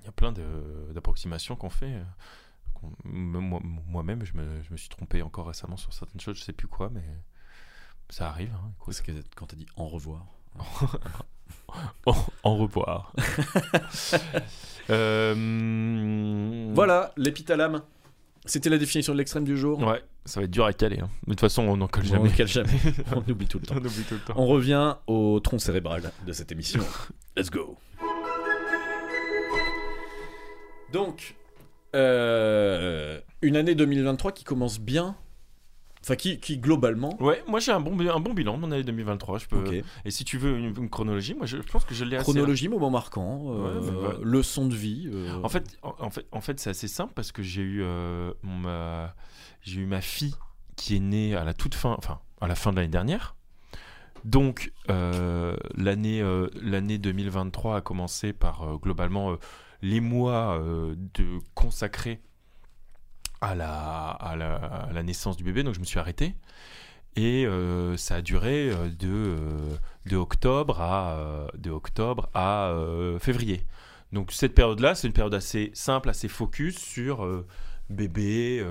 Il y a plein d'approximations qu'on fait. euh, Moi-même, je, me, je me suis trompé encore récemment sur certaines choses. Je sais plus quoi, mais ça arrive. hein. Parce que quand t'as dit au revoir. En, revoir. Euh, Voilà, l'épithalame. C'était la définition de l'extrême du jour. Ouais, ça va être dur à caler. hein. Mais de toute façon, on n'en colle On jamais. jamais. On oublie tout le temps. On oublie tout le temps. On revient au tronc cérébral de cette émission. Let's go. Donc, euh, une année 2023 qui commence bien. Enfin, qui, qui globalement. Ouais, moi j'ai un bon, un bon bilan de mon année 2023. Je peux... Ok. Et si tu veux une, une chronologie, moi je, je pense que je l'ai assez. Chronologie, moment marquant, euh, Ouais, bah, leçon de vie. euh, En fait, en, fait, en fait c'est assez simple parce que j'ai eu, euh, ma... j'ai eu ma fille qui est née à la toute fin, enfin à la fin de l'année dernière. Donc euh, l'année euh, l'année 2023 a commencé par globalement les mois de consacrés à la, à, la, naissance du bébé, donc je me suis arrêté. Et euh, ça a duré euh, de, euh, de octobre à, de octobre à février. Donc cette période-là, c'est une période assez simple, assez focus sur bébé,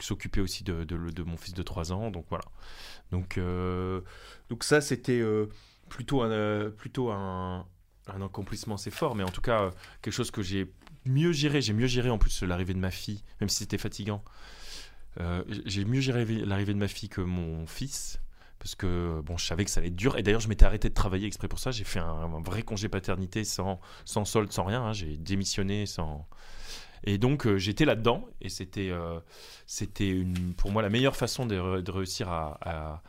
s'occuper aussi de, de, mon fils de 3 ans. Donc voilà. Donc, donc ça, c'était plutôt, un, plutôt un, un accomplissement, c'est fort, mais en tout cas, quelque chose que j'ai mieux géré. J'ai mieux géré en plus l'arrivée de ma fille, même si c'était fatigant. Euh, j'ai mieux géré l'arrivée de ma fille que mon fils. Parce que bon, je savais que ça allait être dur. Et d'ailleurs, je m'étais arrêté de travailler exprès pour ça. J'ai fait un, vrai congé paternité sans, sans solde, sans rien. hein. J'ai démissionné sans. Et donc, euh, j'étais là-dedans. Et c'était euh, c'était pour moi la meilleure façon de, réussir à,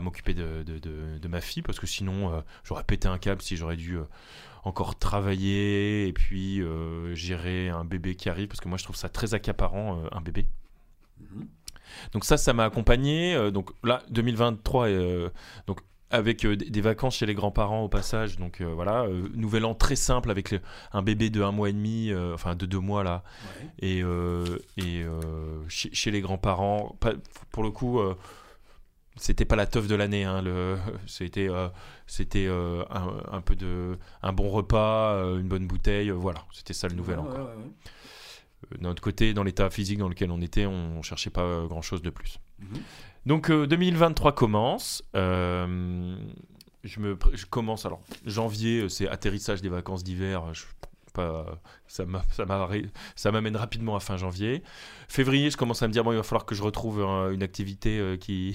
m'occuper de, ma fille. Parce que sinon, j'aurais pété un câble si j'aurais dû. Encore travailler et puis euh, gérer un bébé qui arrive parce que moi je trouve ça très accaparant euh, un bébé. Donc ça, ça m'a accompagné. euh, donc là, 2023, euh, donc avec euh, des vacances chez les grands-parents au passage. Donc euh, voilà, euh, nouvel an très simple avec le- un bébé de un mois et demi, enfin de deux mois là, et, et chez, chez les grands-parents. Pour le coup. C'était pas la teuf de l'année, hein, le, c'était, euh, c'était euh, un, un peu de, un bon repas, euh, une bonne bouteille, voilà, c'était ça le nouvel an. quoi. Euh, D'un autre côté, dans l'état physique dans lequel on était, on cherchait pas grand chose de plus. Mhm. Donc euh, 2023 commence. je, me, je commence, alors janvier, c'est atterrissage des vacances d'hiver. je- ça m'amène rapidement à fin janvier. Février, je commence à me dire bon, il va falloir que je retrouve un- une activité euh, qui,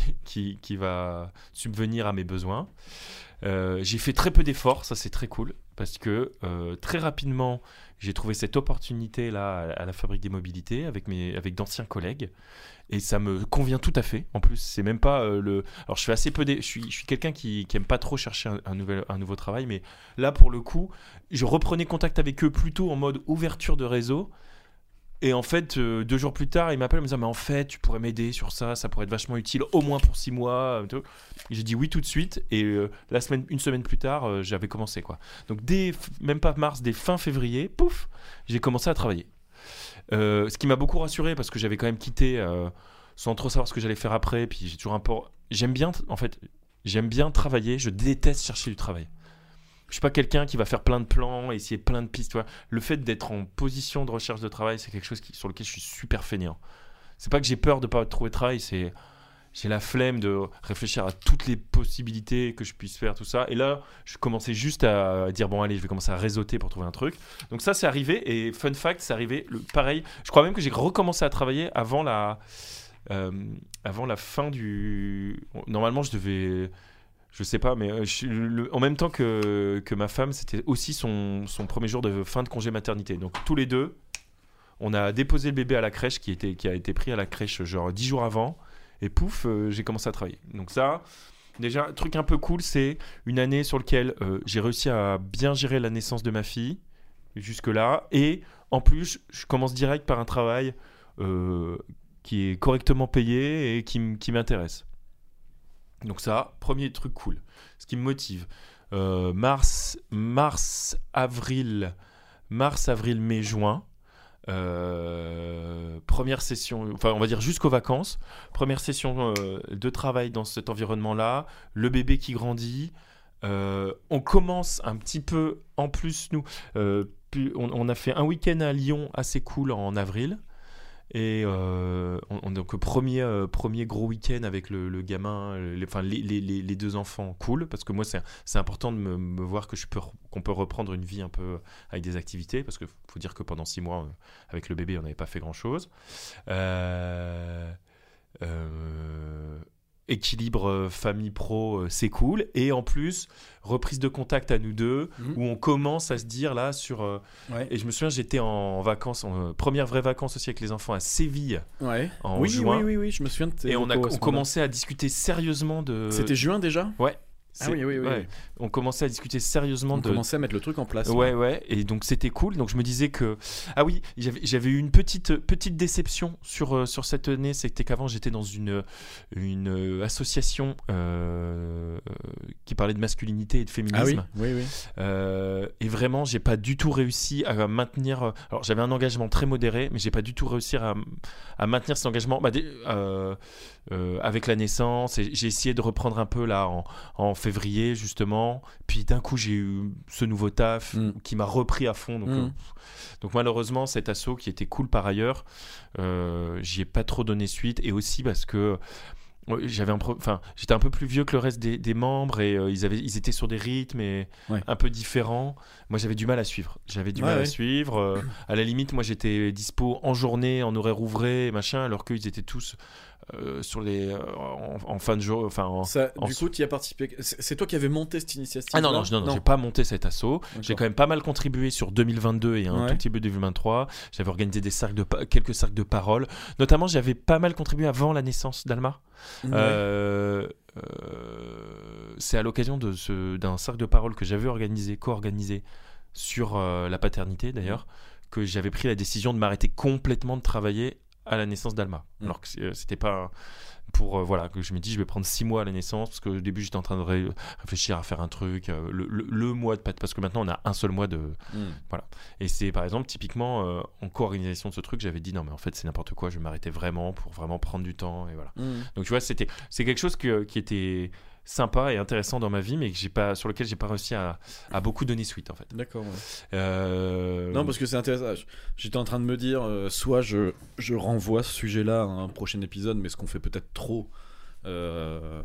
va subvenir à mes besoins. Euh, j'ai fait très peu d'efforts, ça c'est très cool, parce que euh, très rapidement, j'ai trouvé cette opportunité là à, la fabrique des mobilités avec d'anciens collègues, et ça me convient tout à fait. En plus, c'est même pas euh, le. Alors, je fais assez peu. d'e- Je suis, je suis quelqu'un qui, qui aime pas trop chercher un, nouvel, un nouveau travail, mais là, pour le coup, je reprenais contact avec eux plutôt en mode ouverture de réseau. Et en fait, euh, deux jours plus tard, il m'appelle en me disant Mais en fait, tu pourrais m'aider sur ça, ça pourrait être vachement utile, au moins pour six mois. euh. J'ai dit oui tout de suite. Et la semaine, une semaine plus tard, j'avais commencé. quoi. Donc, dès, même pas mars, dès fin février, pouf, j'ai commencé à travailler. Ce qui m'a beaucoup rassuré parce que j'avais quand même quitté sans trop savoir ce que j'allais faire après. Puis j'ai toujours un peu. J'aime bien, en fait, j'aime bien travailler. Je déteste chercher du travail. je suis pas quelqu'un qui va faire plein de plans, essayer plein de pistes. Le fait d'être en position de recherche de travail, c'est quelque chose qui, sur lequel je suis super fainéant. C'est pas que j'ai peur de pas trouver de travail, c'est j'ai la flemme de réfléchir à toutes les possibilités que je puisse faire, tout ça. Et là, je commençais juste à dire bon allez, je vais commencer à réseauter pour trouver un truc. Donc ça, c'est arrivé. Et fun fact, c'est arrivé. Le, pareil, je crois même que j'ai recommencé à travailler avant la avant la fin du. Normalement, je devais je sais pas, mais euh, en même temps que, que ma femme, c'était aussi son, son premier jour de fin de congé maternité. Donc tous les deux, on a déposé le bébé à la crèche qui, était, qui a été pris à la crèche genre 10 jours avant. Et pouf, euh, j'ai commencé à travailler. Donc ça, déjà, un truc un peu cool, c'est une année sur laquelle euh, j'ai réussi à bien gérer la naissance de ma fille, jusque-là. Et en plus, je commence direct par un travail euh, qui est correctement payé et qui, m'intéresse. Donc ça, premier truc cool. Ce qui me motive. Euh, mars, mars, avril, mars, avril, mai, juin. Euh, première session, enfin on va dire jusqu'aux vacances. Première session euh, de travail dans cet environnement-là. Le bébé qui grandit. On commence un petit peu en plus nous. on a fait un week-end à Lyon assez cool en avril. Et euh, on, on- donc premier, euh, premier gros week-end avec le, gamin, euh, les, enfin les, les- deux enfants, cool, parce que moi c'est important de me, voir que je peux qu'on peut reprendre une vie un peu avec des activités, parce que faut dire que pendant six mois avec le bébé on n'avait pas fait grand-chose. Euh, euh, équilibre euh, famille pro, euh, c'est cool, et en plus reprise de contact à nous deux, Mhm. où on commence à se dire là sur euh, Ouais. et je me souviens, j'étais en vacances, en, première vraie vacances aussi avec les enfants à Séville Ouais. en oui, juin. oui, oui, oui, je me souviens de Et on a on commençait à discuter sérieusement de. C'était juin déjà? Ouais. Ah oui, oui, oui. ouais. On commençait à discuter sérieusement On de. commençait à mettre le truc en place. Ouais, ouais, et donc c'était cool. Donc je me disais que. Ah oui, j'avais eu une petite, petite déception sur, euh, sur cette année. C'était qu'avant j'étais dans une, une euh, association euh, qui parlait de masculinité et de féminisme. Ah oui, oui, oui. Euh, et vraiment, j'ai pas du tout réussi à maintenir. Alors, j'avais un engagement très modéré, mais j'ai pas du tout réussi à, à maintenir cet engagement bah, euh, euh, avec la naissance. Et j'ai essayé de reprendre un peu là en, en février, justement. Puis d'un coup, j'ai eu ce nouveau taf Mm. qui m'a repris à fond. Donc, Mm. euh, donc malheureusement, cet assaut qui était cool par ailleurs, euh, j'y ai pas trop donné suite. Et aussi parce que. J'avais enfin, j'étais un peu plus vieux que le reste des, des membres et euh, ils, avaient, ils étaient sur des rythmes et Ouais. un peu différents. Moi, j'avais du mal à suivre. J'avais du Ouais, mal ouais. à suivre. euh, à la limite, moi, j'étais dispo en journée, en horaire ouvré, machin, alors qu'ils étaient tous euh, sur les, euh, en, en fin de jour. Enfin, en- Ça, en du coup, tu y as participé. C'est toi qui avais monté cette initiative ah non, non, je- non, non, j'ai pas monté cet assaut. J'ai quand même pas mal contribué sur 2022 et un Ouais. tout petit peu 2023. J'avais organisé des cercles de quelques cercles de parole. Notamment, j'avais pas mal contribué avant la naissance d'Alma. Ouais. Euh, c'est à l'occasion de ce- d'un cercle de parole que j'avais organisé, co-organisé sur la paternité d'ailleurs, que j'avais pris la décision de m'arrêter complètement de travailler à la naissance d'Alma. Mm. Alors que euh, c'était pas pour euh, voilà que je me dis je vais prendre six mois à la naissance parce qu'au début j'étais en train de ré- réfléchir à faire un truc euh, le, le- le mois de parce que maintenant on a un seul mois de Mm. et c'est par exemple typiquement euh, en co-organisation de ce truc j'avais dit non mais en fait c'est n'importe quoi je vais m'arrêter vraiment pour vraiment prendre du temps et voilà Mm. donc tu vois, c'était c'est quelque chose que- qui était sympa et intéressant dans ma vie, mais que j'ai pas sur lequel j'ai pas réussi à, à beaucoup donner suite en fait. D'accord. ouais. Euh, Non, parce que c'est intéressant. J- J'étais en train de me dire, euh, soit je, je renvoie ce sujet-là à un prochain épisode, mais ce qu'on fait peut-être trop. euh,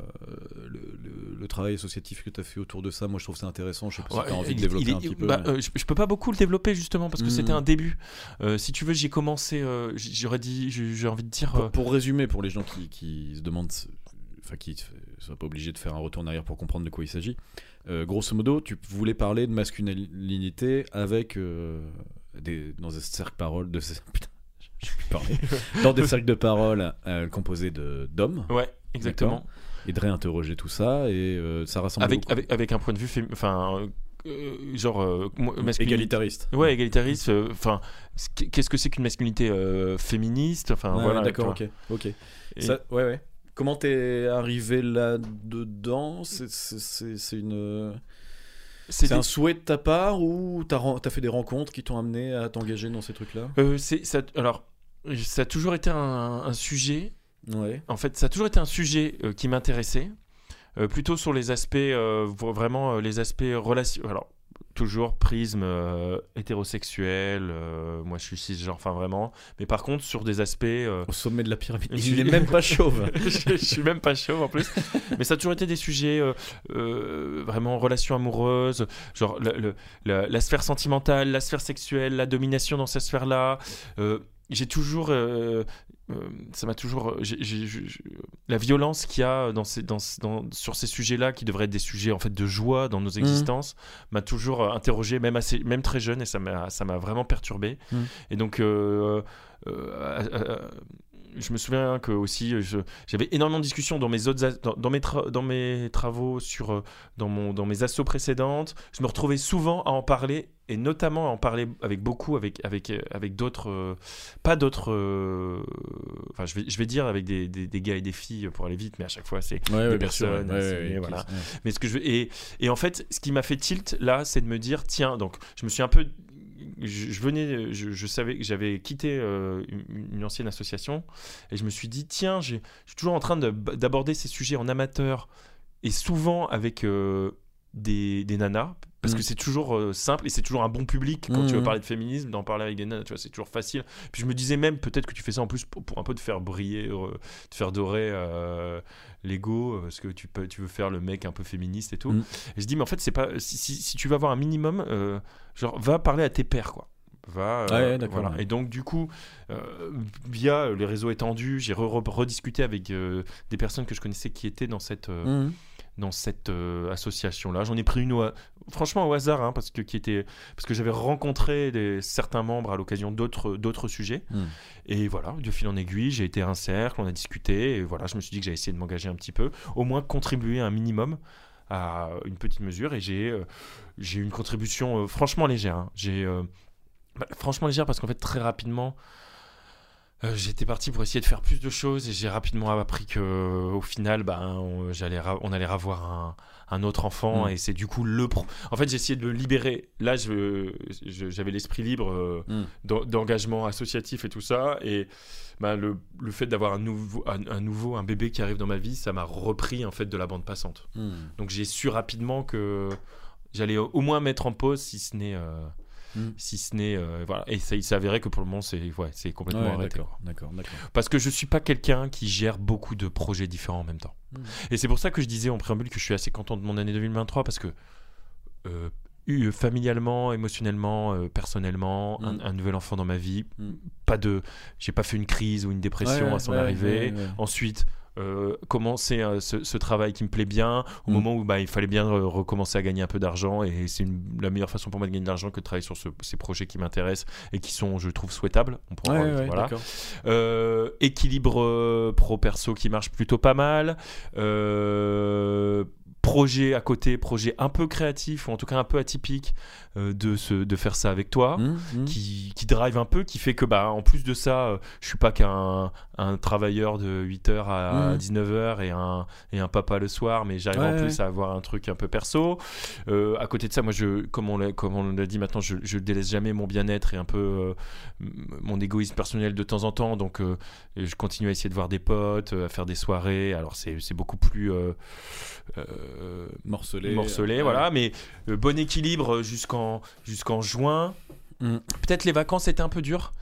le, le- le travail associatif que tu as fait autour de ça, moi je trouve ça intéressant. Je sais pas si Ouais, tu as envie il- de développer est- un petit peu. bah, mais- euh, je, je peux pas beaucoup le développer justement parce que Mhm. c'était un début. Euh, si tu veux, j'ai commencé. euh, J'aurais dit, j'ai j'ai envie de dire. pour, euh, pour résumer, pour les gens qui, qui se demandent, enfin qui ne sont pas obligés de faire un retour en arrière pour comprendre de quoi il s'agit, euh, grosso modo, tu voulais parler de masculinité avec euh, des, dans des cercles parole de putain, je plus parler. dans des cercles de parole euh, composés de d'hommes Ouais, exactement. et de réinterroger tout ça et euh, ça rassemble Avec, avec avec un point de vue, fémi- enfin, euh, genre euh, moi, masculin- égalitariste. Ouais, égalitariste. euh, Enfin, qu'est-ce que c'est qu'une masculinité euh, féministe? Enfin, Ouais, voilà. d'accord, ok, ok. Et- Ça- ouais, ouais. Comment t'es arrivé là dedans C'est une C'est C'est des- un souhait de ta part ou t'as fait des rencontres qui t'ont amené à t'engager dans ces trucs-là? Euh, ça. Alors, ça a toujours été un, un sujet. Ouais. En fait, ça a toujours été un sujet euh, qui m'intéressait, euh, plutôt sur les aspects, vraiment les aspects relation. Alors, toujours prisme euh, hétérosexuel. euh, moi, je suis cisgenre, enfin vraiment. Mais par contre, sur des aspects. euh, Au sommet de la pyramide. Je suis- même pas chauve. je, je suis même pas chauve en plus. Mais ça a toujours été des sujets vraiment relations amoureuses, genre le- la, la sphère sentimentale, la sphère sexuelle, la domination dans cette sphère-là. J'ai toujours. Euh, euh, ça m'a toujours. j'ai- j'ai- la violence qu'il y a dans ces, dans, dans- sur ces sujets-là, qui devraient être des sujets en fait de joie dans nos existences, m'a toujours euh, interrogé, même, assez, même très jeune, et ça m'a vraiment perturbé. Mhm. Et donc. euh, euh, euh, euh, je me souviens que aussi je- j'avais énormément de discussions dans mes autres dans, dans mes dans mes travaux sur euh, dans mon dans mes assos précédentes je me retrouvais souvent à en parler et notamment à en parler avec beaucoup avec avec euh, avec d'autres euh, pas d'autres euh, enfin je vais je vais dire avec des, des, des gars et des filles pour aller vite mais à chaque fois c'est Ouais, des ouais, bien sûr. personnes, ouais, voilà. mais ce que je et, et en fait, ce qui m'a fait tilt là, c'est de me dire tiens, donc je me suis un peu je, venais je, savais que j'avais quitté euh, une, ancienne association et je me suis dit tiens, je suis toujours en train de- d'aborder ces sujets en amateur et souvent avec euh, des, des nanas parce Mm. que c'est toujours euh, simple et c'est toujours un bon public quand tu veux Mm. parler de féminisme d'en parler avec des nanas tu vois c'est toujours facile puis je me disais même peut-être que tu fais ça en plus pour, pour un peu te faire briller euh, te faire dorer euh, l'ego euh, parce que tu peux tu veux faire le mec un peu féministe et tout Mm. et je dis mais en fait c'est pas si, si, si tu veux avoir un minimum genre va parler à tes pairs quoi va Ouais, d'accord, voilà. ouais. et donc du coup via les réseaux étendus j'ai re- re- rediscuté avec des personnes que je connaissais qui étaient dans cette. Dans cette euh, association là j'en ai pris une au franchement au hasard hein, parce que qui était parce que j'avais rencontré des, certains membres à l'occasion d'autres d'autres sujets Mm. et voilà de fil en aiguille j'ai été à un cercle on a discuté et voilà je me suis dit que j'allais essayer de m'engager un petit peu au moins contribuer un minimum à une petite mesure et j'ai euh, j'ai eu une contribution euh, franchement légère hein. j'ai euh, bah, franchement légère parce qu'en fait très rapidement euh, j'étais parti pour essayer de faire plus de choses et j'ai rapidement appris que au final ben on, j'allais ra- on allait avoir un, un autre enfant Mm. et c'est du coup le pro en fait j'ai essayé de me libérer là je, je- j'avais l'esprit libre euh, Mm. d'en- d'engagement associatif et tout ça et ben, le, le fait d'avoir un nouveau un, un nouveau un bébé qui arrive dans ma vie ça m'a repris en fait de la bande passante Mhm. donc j'ai su rapidement que j'allais au au moins mettre en pause si ce n'est euh, Mm. si ce n'est euh, voilà et ça il s'est avéré que pour le moment c'est ouais, c'est complètement Ouais, arrêté d'accord, d'accord, d'accord. parce que je suis pas quelqu'un qui gère beaucoup de projets différents en même temps. Mm. Et c'est pour ça que je disais en préambule que je suis assez content de mon année 2023 parce que euh, eu- familialement, émotionnellement, euh, personnellement, un, Mm. un nouvel enfant dans ma vie, Mm. pas de, j'ai pas fait une crise ou une dépression Ouais, à son ouais, arrivée. ouais. Ensuite. Euh, commencer euh, ce, ce travail qui me plaît bien au Mm. moment où bah, il fallait bien euh, recommencer à gagner un peu d'argent et c'est la meilleure façon pour moi de gagner de l'argent que de travailler sur ce- ces projets qui m'intéressent et qui sont je trouve souhaitables on pourra- Ouais, ouais, voilà. d'accord. Euh, équilibre euh, pro-perso qui marche plutôt pas mal. Projet à côté, projet un peu créatif ou en tout cas un peu atypique de, se, de faire ça avec toi. Mhm, mhm. Qui, qui drive un peu, qui fait que bah en plus de ça, euh, je suis pas qu'un un travailleur de 8h à Mhm. 19h et un, et un papa le soir, mais j'arrive en Ouais, plus à avoir un truc un peu perso. Euh, à côté de ça, moi, je, comme on l'a comme on l'a dit maintenant, je, je délaisse jamais mon bien-être et un peu euh, mon égoïsme personnel de temps en temps. Donc, euh, je continue à essayer de voir des potes, euh, à faire des soirées. Alors, c'est c'est beaucoup plus euh, euh, Morcelé. morcelé, voilà. Mais euh, bon équilibre jusqu'en jusqu'en juin. Mm. Peut-être les vacances étaient un peu dures.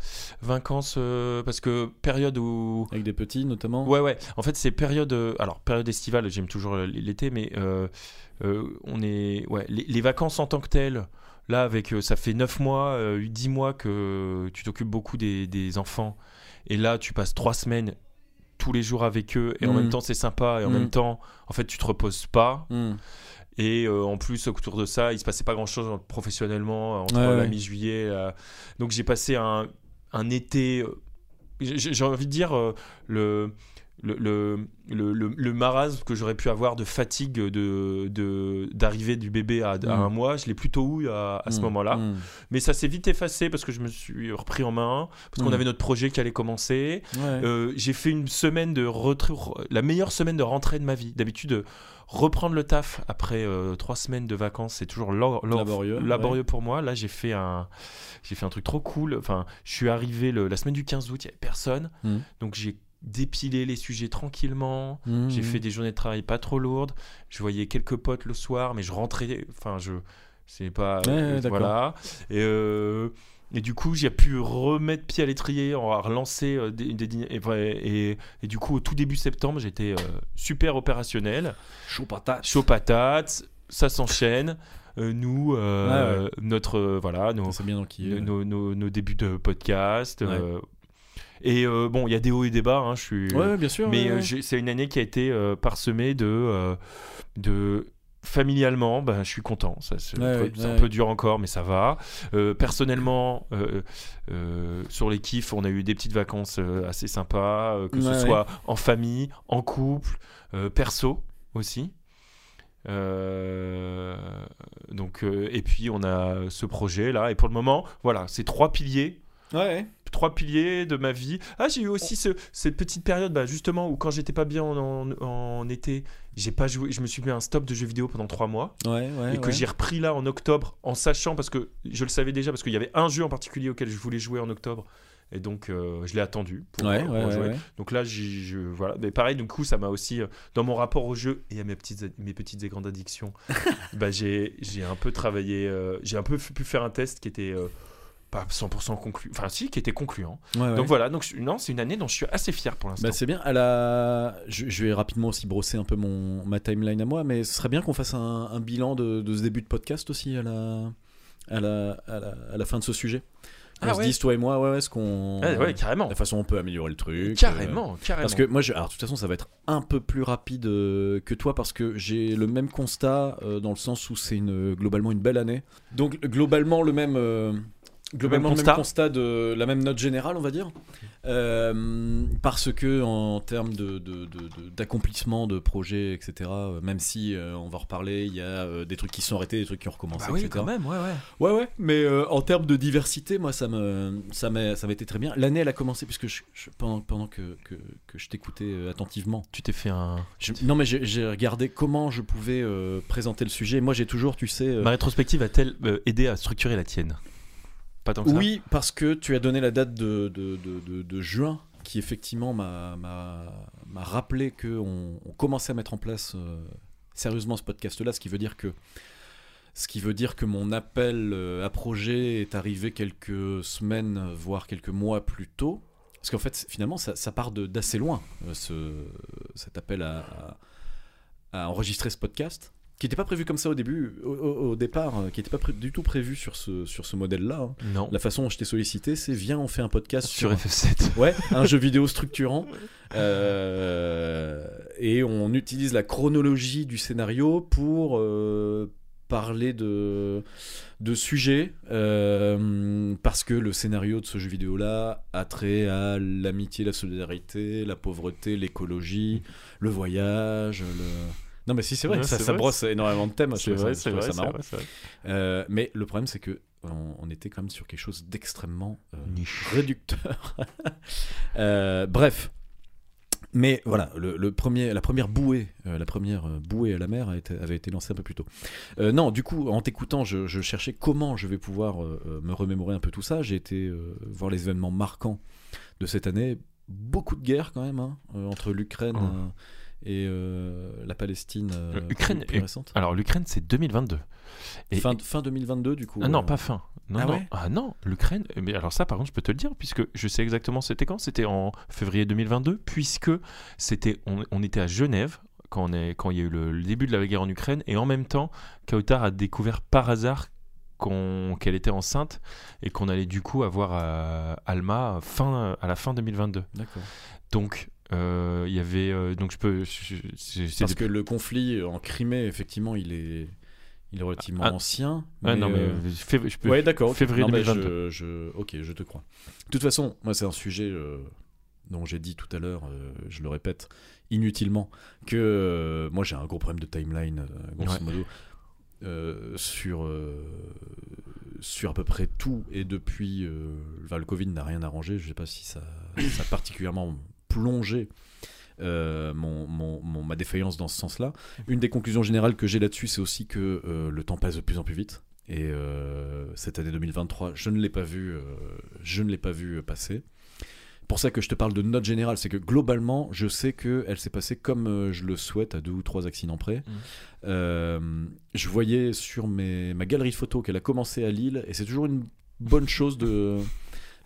Vacances, euh, parce que période où. Avec des petits notamment. Ouais, ouais. En fait, c'est période. euh, alors, période estivale, j'aime toujours euh, l'été, mais euh, on est. Ouais, les, les vacances en tant que telles. Là, avec, ça fait 9 mois, euh, 10 mois que tu t'occupes beaucoup des, des enfants. Et là, tu passes 3 semaines tous les jours avec eux. Et en Mm. même temps, c'est sympa. Et en Mm. même temps, en fait, tu te reposes pas. Et euh, en plus, autour de ça, il se passait pas grand chose professionnellement entre Ouais, la ouais. mi-juillet. euh, donc j'ai passé un, un été. euh, j'ai envie de dire euh, le. Le, le, le, marasme que j'aurais pu avoir de fatigue de de- d'arrivée du bébé à, à Mm. un mois, je l'ai plutôt eu à, à ce Mhm, moment-là. mhm. Mais ça s'est vite effacé parce que je me suis repris en main, parce qu'on Mm. avait notre projet qui allait commencer. Ouais. Euh, j'ai fait une semaine de retour, la meilleure semaine de rentrée de ma vie. D'habitude, euh, reprendre le taf après euh, trois semaines de vacances, c'est toujours Laborieux, pour moi. Là, j'ai fait un, j'ai fait un truc trop cool. Enfin, je suis arrivé le- la semaine du 15 août, il n'y avait personne, Mm. donc j'ai dépilé les sujets tranquillement. J'ai Mhm. fait des journées de travail pas trop lourdes. Je voyais quelques potes le soir, mais je rentrais. Enfin, je C'est pas. Ouais, euh, voilà. Et, euh, et du coup, j'ai pu remettre pied à l'étrier, on va relancer euh, des, des. Et, et, et du coup, au tout début septembre, j'étais euh, super opérationnel. Chaud patate. Chaud patate, ça s'enchaîne. Euh, nous, euh, Ouais, notre. voilà, nos, bien donc nos, nos- nos- nos débuts de podcast. Ouais. et bon, il y a des hauts et des bas. hein, je suis. Ouais, bien sûr. Mais c'est une année qui a été parsemée de, de familialement, ben, je suis content. Ça, c'est Ouais, un, peu, ouais, c'est un ouais. peu dur encore, mais ça va. Euh, personnellement, euh, euh, sur les kiffs, on a eu des petites vacances assez sympas, que ce soit en famille, en couple, perso aussi. Donc et puis on a ce projet là et pour le moment voilà c'est trois piliers Ouais, trois piliers de ma vie. Ah, j'ai eu aussi ce- cette petite période, bah, justement, où quand j'étais pas bien en, en- en été, j'ai pas joué, je me suis mis un stop de jeux vidéo pendant trois mois Ouais, ouais. et que j'ai repris là en octobre, en sachant parce que je le savais déjà parce qu'il y avait un jeu en particulier auquel je voulais jouer en octobre. Et donc, euh, je l'ai attendu pour, Ouais, pour ouais, ouais, jouer. ouais. Donc là, je, voilà. Mais pareil, du coup, ça m'a aussi, euh, dans mon rapport au jeu et à mes petites, mes petites et grandes addictions, bah, j'ai j'ai un peu travaillé, euh, j'ai un peu pu faire un test qui était euh, pas 100% conclu, enfin si, qui était concluant. Ouais, ouais. Donc voilà, donc non, c'est une année dont je suis assez fier pour l'instant. Bah, c'est bien. À la... je, je vais rapidement aussi brosser un peu mon, ma timeline à moi, mais ce serait bien qu'on fasse un, un bilan de, de ce début de podcast aussi à la, à la, à la, à la fin de ce sujet. On Ah se ouais. dise, toi et moi, ouais, ouais, ce qu'on. Ouais, ouais, carrément. La façon on peut améliorer le truc. euh, carrément, carrément. Parce que moi, je, alors de toute façon, ça va être un peu plus rapide euh, que toi parce que j'ai le même constat euh, dans le sens où c'est une, globalement une belle année. Donc globalement le même, globalement le même, constat. constat de la même note générale, on va dire. Euh, parce que en termes de, de- de- de- d'accomplissement de, projets, etc. euh, Même si euh, on va en reparler, il y a euh, des trucs qui sont arrêtés, des trucs qui ont recommencé, bah oui, etc. quand même, ouais, ouais. Ouais, ouais, mais en termes de diversité, moi, ça me, ça m'a, ça m'a été très bien. L'année, elle a commencé puisque je, je- pendant, pendant que, que, que je t'écoutais attentivement, Tu t'es fait un. je- non, mais j'ai, j'ai regardé comment je pouvais présenter le sujet. Moi, j'ai toujours, tu sais, Ma rétrospective a-t-elle aidé à structurer la tienne? Oui, parce que tu as donné la date de, de, de, juin, qui effectivement m'a, rappelé que on, commençait à mettre en place euh, sérieusement ce podcast-là, ce qui veut dire que ce qui veut dire que mon appel euh, à projet est arrivé quelques semaines, voire quelques mois plus tôt. Parce qu'en fait, finalement, ça, part d'assez loin, euh, ce, cet appel à- à enregistrer ce podcast, qui n'était pas prévu comme ça au début, au, départ, euh, qui n'était pas pré- du tout prévu sur ce, sur ce modèle-là. hein. Non. La façon dont je t'ai sollicité, c'est viens, on fait un podcast Sur sur, FF7. ouais, un jeu vidéo structurant. Euh, et on utilise la chronologie du scénario pour euh, parler de, de sujets. euh, parce que le scénario de ce jeu vidéo-là a trait à l'amitié, la solidarité, la pauvreté, l'écologie, le voyage. Le... Non, mais si, c'est vrai, Ouais, ça, ça vrai. brosse énormément de thèmes. C'est vrai, c'est vrai. Euh, mais le problème, c'est que on, on était quand même sur quelque chose d'extrêmement euh, Niche. réducteur. Euh, bref. Mais voilà, le, le premier, la première bouée, euh, la première bouée à la mer a été- avait été lancée un peu plus tôt. Euh, non, du coup, en t'écoutant, je, je cherchais comment je vais pouvoir me remémorer un peu tout ça. J'ai été euh, voir les événements marquants de cette année. Beaucoup de guerres quand même hein, euh, entre l'Ukraine Oh. Et euh, la Palestine euh, Euh, Ukraine plus, plus et- récente. Alors, l'Ukraine, c'est 2022. Et- fin, fin 2022 du coup. Ah non, pas fin. Non, Ah non. ouais ah non, l'Ukraine. Mais alors ça, par contre, je peux te le dire, puisque je sais exactement c'était quand. C'était en février 2022, puisque c'était, on, on était à Genève quand, on est, quand il y a eu le, le début de la guerre en Ukraine, et en même temps, Kautar a découvert par hasard qu'elle était enceinte et qu'on allait du coup avoir à Alma fin, à la fin 2022. D'accord. Donc il y avait, euh, donc je peux, je- je- Parce des- que le conflit en Crimée, effectivement, il est, il est relativement Ah. ancien. Ah, non mais euh, fév- je peux. Ouais, d'accord. février Non, mais 2022. je, je- ok, je te crois. De toute façon, moi, c'est un sujet euh, dont j'ai dit tout à l'heure, euh, je le répète inutilement, que euh, moi, j'ai un gros problème de timeline, euh, grosso Ouais. modo, euh, sur, euh, sur à peu près tout. Et depuis, euh, enfin, le Covid n'a rien arrangé. Je sais pas si ça, ça a particulièrement plongé. euh, mon, mon- mon- ma défaillance dans ce sens-là. Une des conclusions générales que j'ai là-dessus, c'est aussi que euh, le temps passe de plus en plus vite. Et euh, cette année 2023, je ne l'ai pas vu, je ne l'ai pas vu passer. pour ça que je te parle de note générale, c'est que globalement, je sais que elle s'est passée comme je le souhaite, à deux ou trois accidents près. Mm. Euh, je voyais sur mes, ma galerie photo qu'elle a commencé à Lille, et c'est toujours une bonne chose de,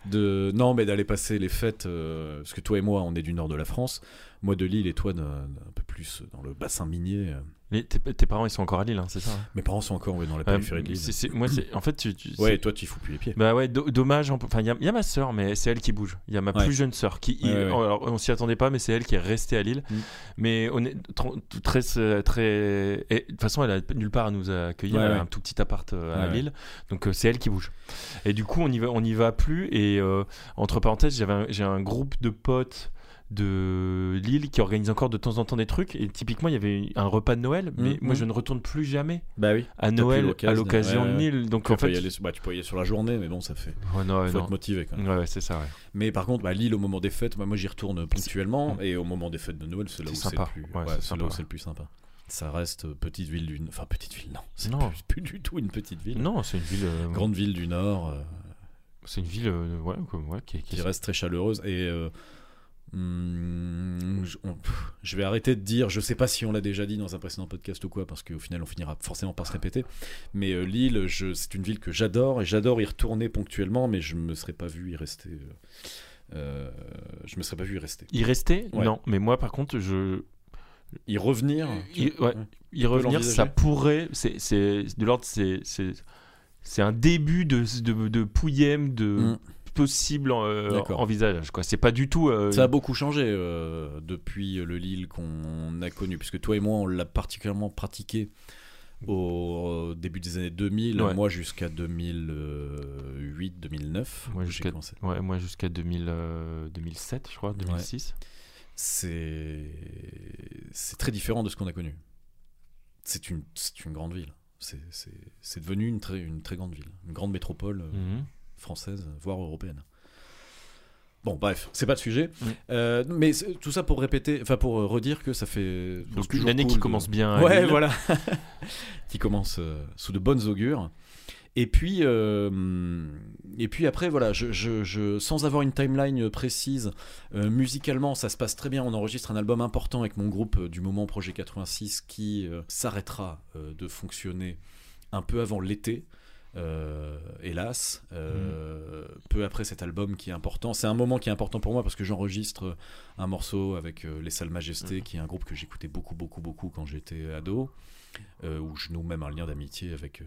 de non, mais d'aller passer les fêtes, euh, parce que toi et moi, on est du nord de la France, moi de Lille et toi de- un peu plus dans le bassin minier. Euh. Tes, tes parents, ils sont encore à Lille, hein, c'est ça hein Mes parents sont encore dans la Ouais, périphérie de Lille. Moi. En fait, tu. tu- Ouais, toi, tu fous plus les pieds. Bah ouais, do- dommage. Enfin, il y, a- il y a ma sœur, mais c'est elle qui bouge. Il y a ma Ouais. plus jeune sœur qui. Ouais, ouais. alors, on s'y attendait pas, mais c'est elle qui est restée à Lille. Mm. Mais on est tr- très, très. et de toute façon, elle a nulle part à nous accueillir. Elle a un tout petit appart euh, à. Lille, donc euh, c'est elle qui bouge. Et du coup, on y va, on y va plus. Et euh, entre parenthèses, j'ai un groupe de potes de Lille qui organise encore de temps en temps des trucs. Et typiquement, il y avait un repas de Noël, mais Mm, moi, mm. je ne retourne plus jamais Bah oui. à Noël à l'occasion de ouais. Lille. Donc Tu en fait, y aller, bah, tu peux y aller sur la journée, mais bon, ça fait. Ouais, non, faut non. être motivé quand même. Ouais, ouais, c'est ça. Ouais. Mais par contre, bah, Lille au moment des fêtes, bah, moi j'y retourne ponctuellement, Mm. et au moment des fêtes de Noël, c'est là où C'est le sympa. plus, c'est là sympa, où c'est le plus sympa. Ça reste euh, petite ville du, enfin petite ville, non, c'est. Plus, plus du tout une petite ville. Non, c'est une ville. euh, Grande ville du Nord, euh, C'est une ville, euh, ouais, comme, ouais, qui, qui- qui reste très chaleureuse et. Hum, je, on- pff, je vais arrêter de dire, je sais pas si on l'a déjà dit dans un précédent podcast ou quoi, parce qu'au final on finira forcément par se répéter. Mais euh, Lille, c'est une ville que j'adore et j'adore y retourner ponctuellement, mais je me serais pas vu y rester. euh, euh, je me serais pas vu y rester. Y rester? Ouais. Non, mais moi par contre, je. Y revenir? Y, ouais, y revenir, ça pourrait. C'est de l'ordre, c'est. un début de, de, de pouillème de Mm. Possible euh, envisage. Quoi. C'est pas du tout. euh, Ça a beaucoup changé euh, depuis le Lille qu'on a connu, puisque toi et moi, on l'a particulièrement pratiqué au début des années 2000, Ouais. moi jusqu'à 2008-2009. Moi j'ai jusqu'à ouais, moi jusqu'à 2000, euh, 2007, je crois, 2006. C'est c'est très différent de ce qu'on a connu. C'est une, c'est une grande ville. C'est- C'est c'est devenu une très, une très grande ville, une grande métropole Mhm. Française, voire européenne. Bon, bref, c'est pas le sujet. Euh, mais tout ça pour répéter, enfin pour euh, redire que ça fait. Donc une année cool qui de- commence bien. Ouais, voilà. qui commence euh, sous de bonnes augures. Et puis, euh, et puis après, voilà, je, je- je- sans avoir une timeline précise, euh, musicalement, ça se passe très bien. On enregistre un album important avec mon groupe euh, du moment Projet 86 qui s'arrêtera de fonctionner un peu avant l'été. Euh, hélas, euh, peu après cet album qui est important. C'est un moment qui est important pour moi parce que j'enregistre un morceau avec euh, Les Salles Majestés, Mhm. qui est un groupe que j'écoutais beaucoup, beaucoup, beaucoup quand j'étais ado, où je noue même un lien d'amitié avec,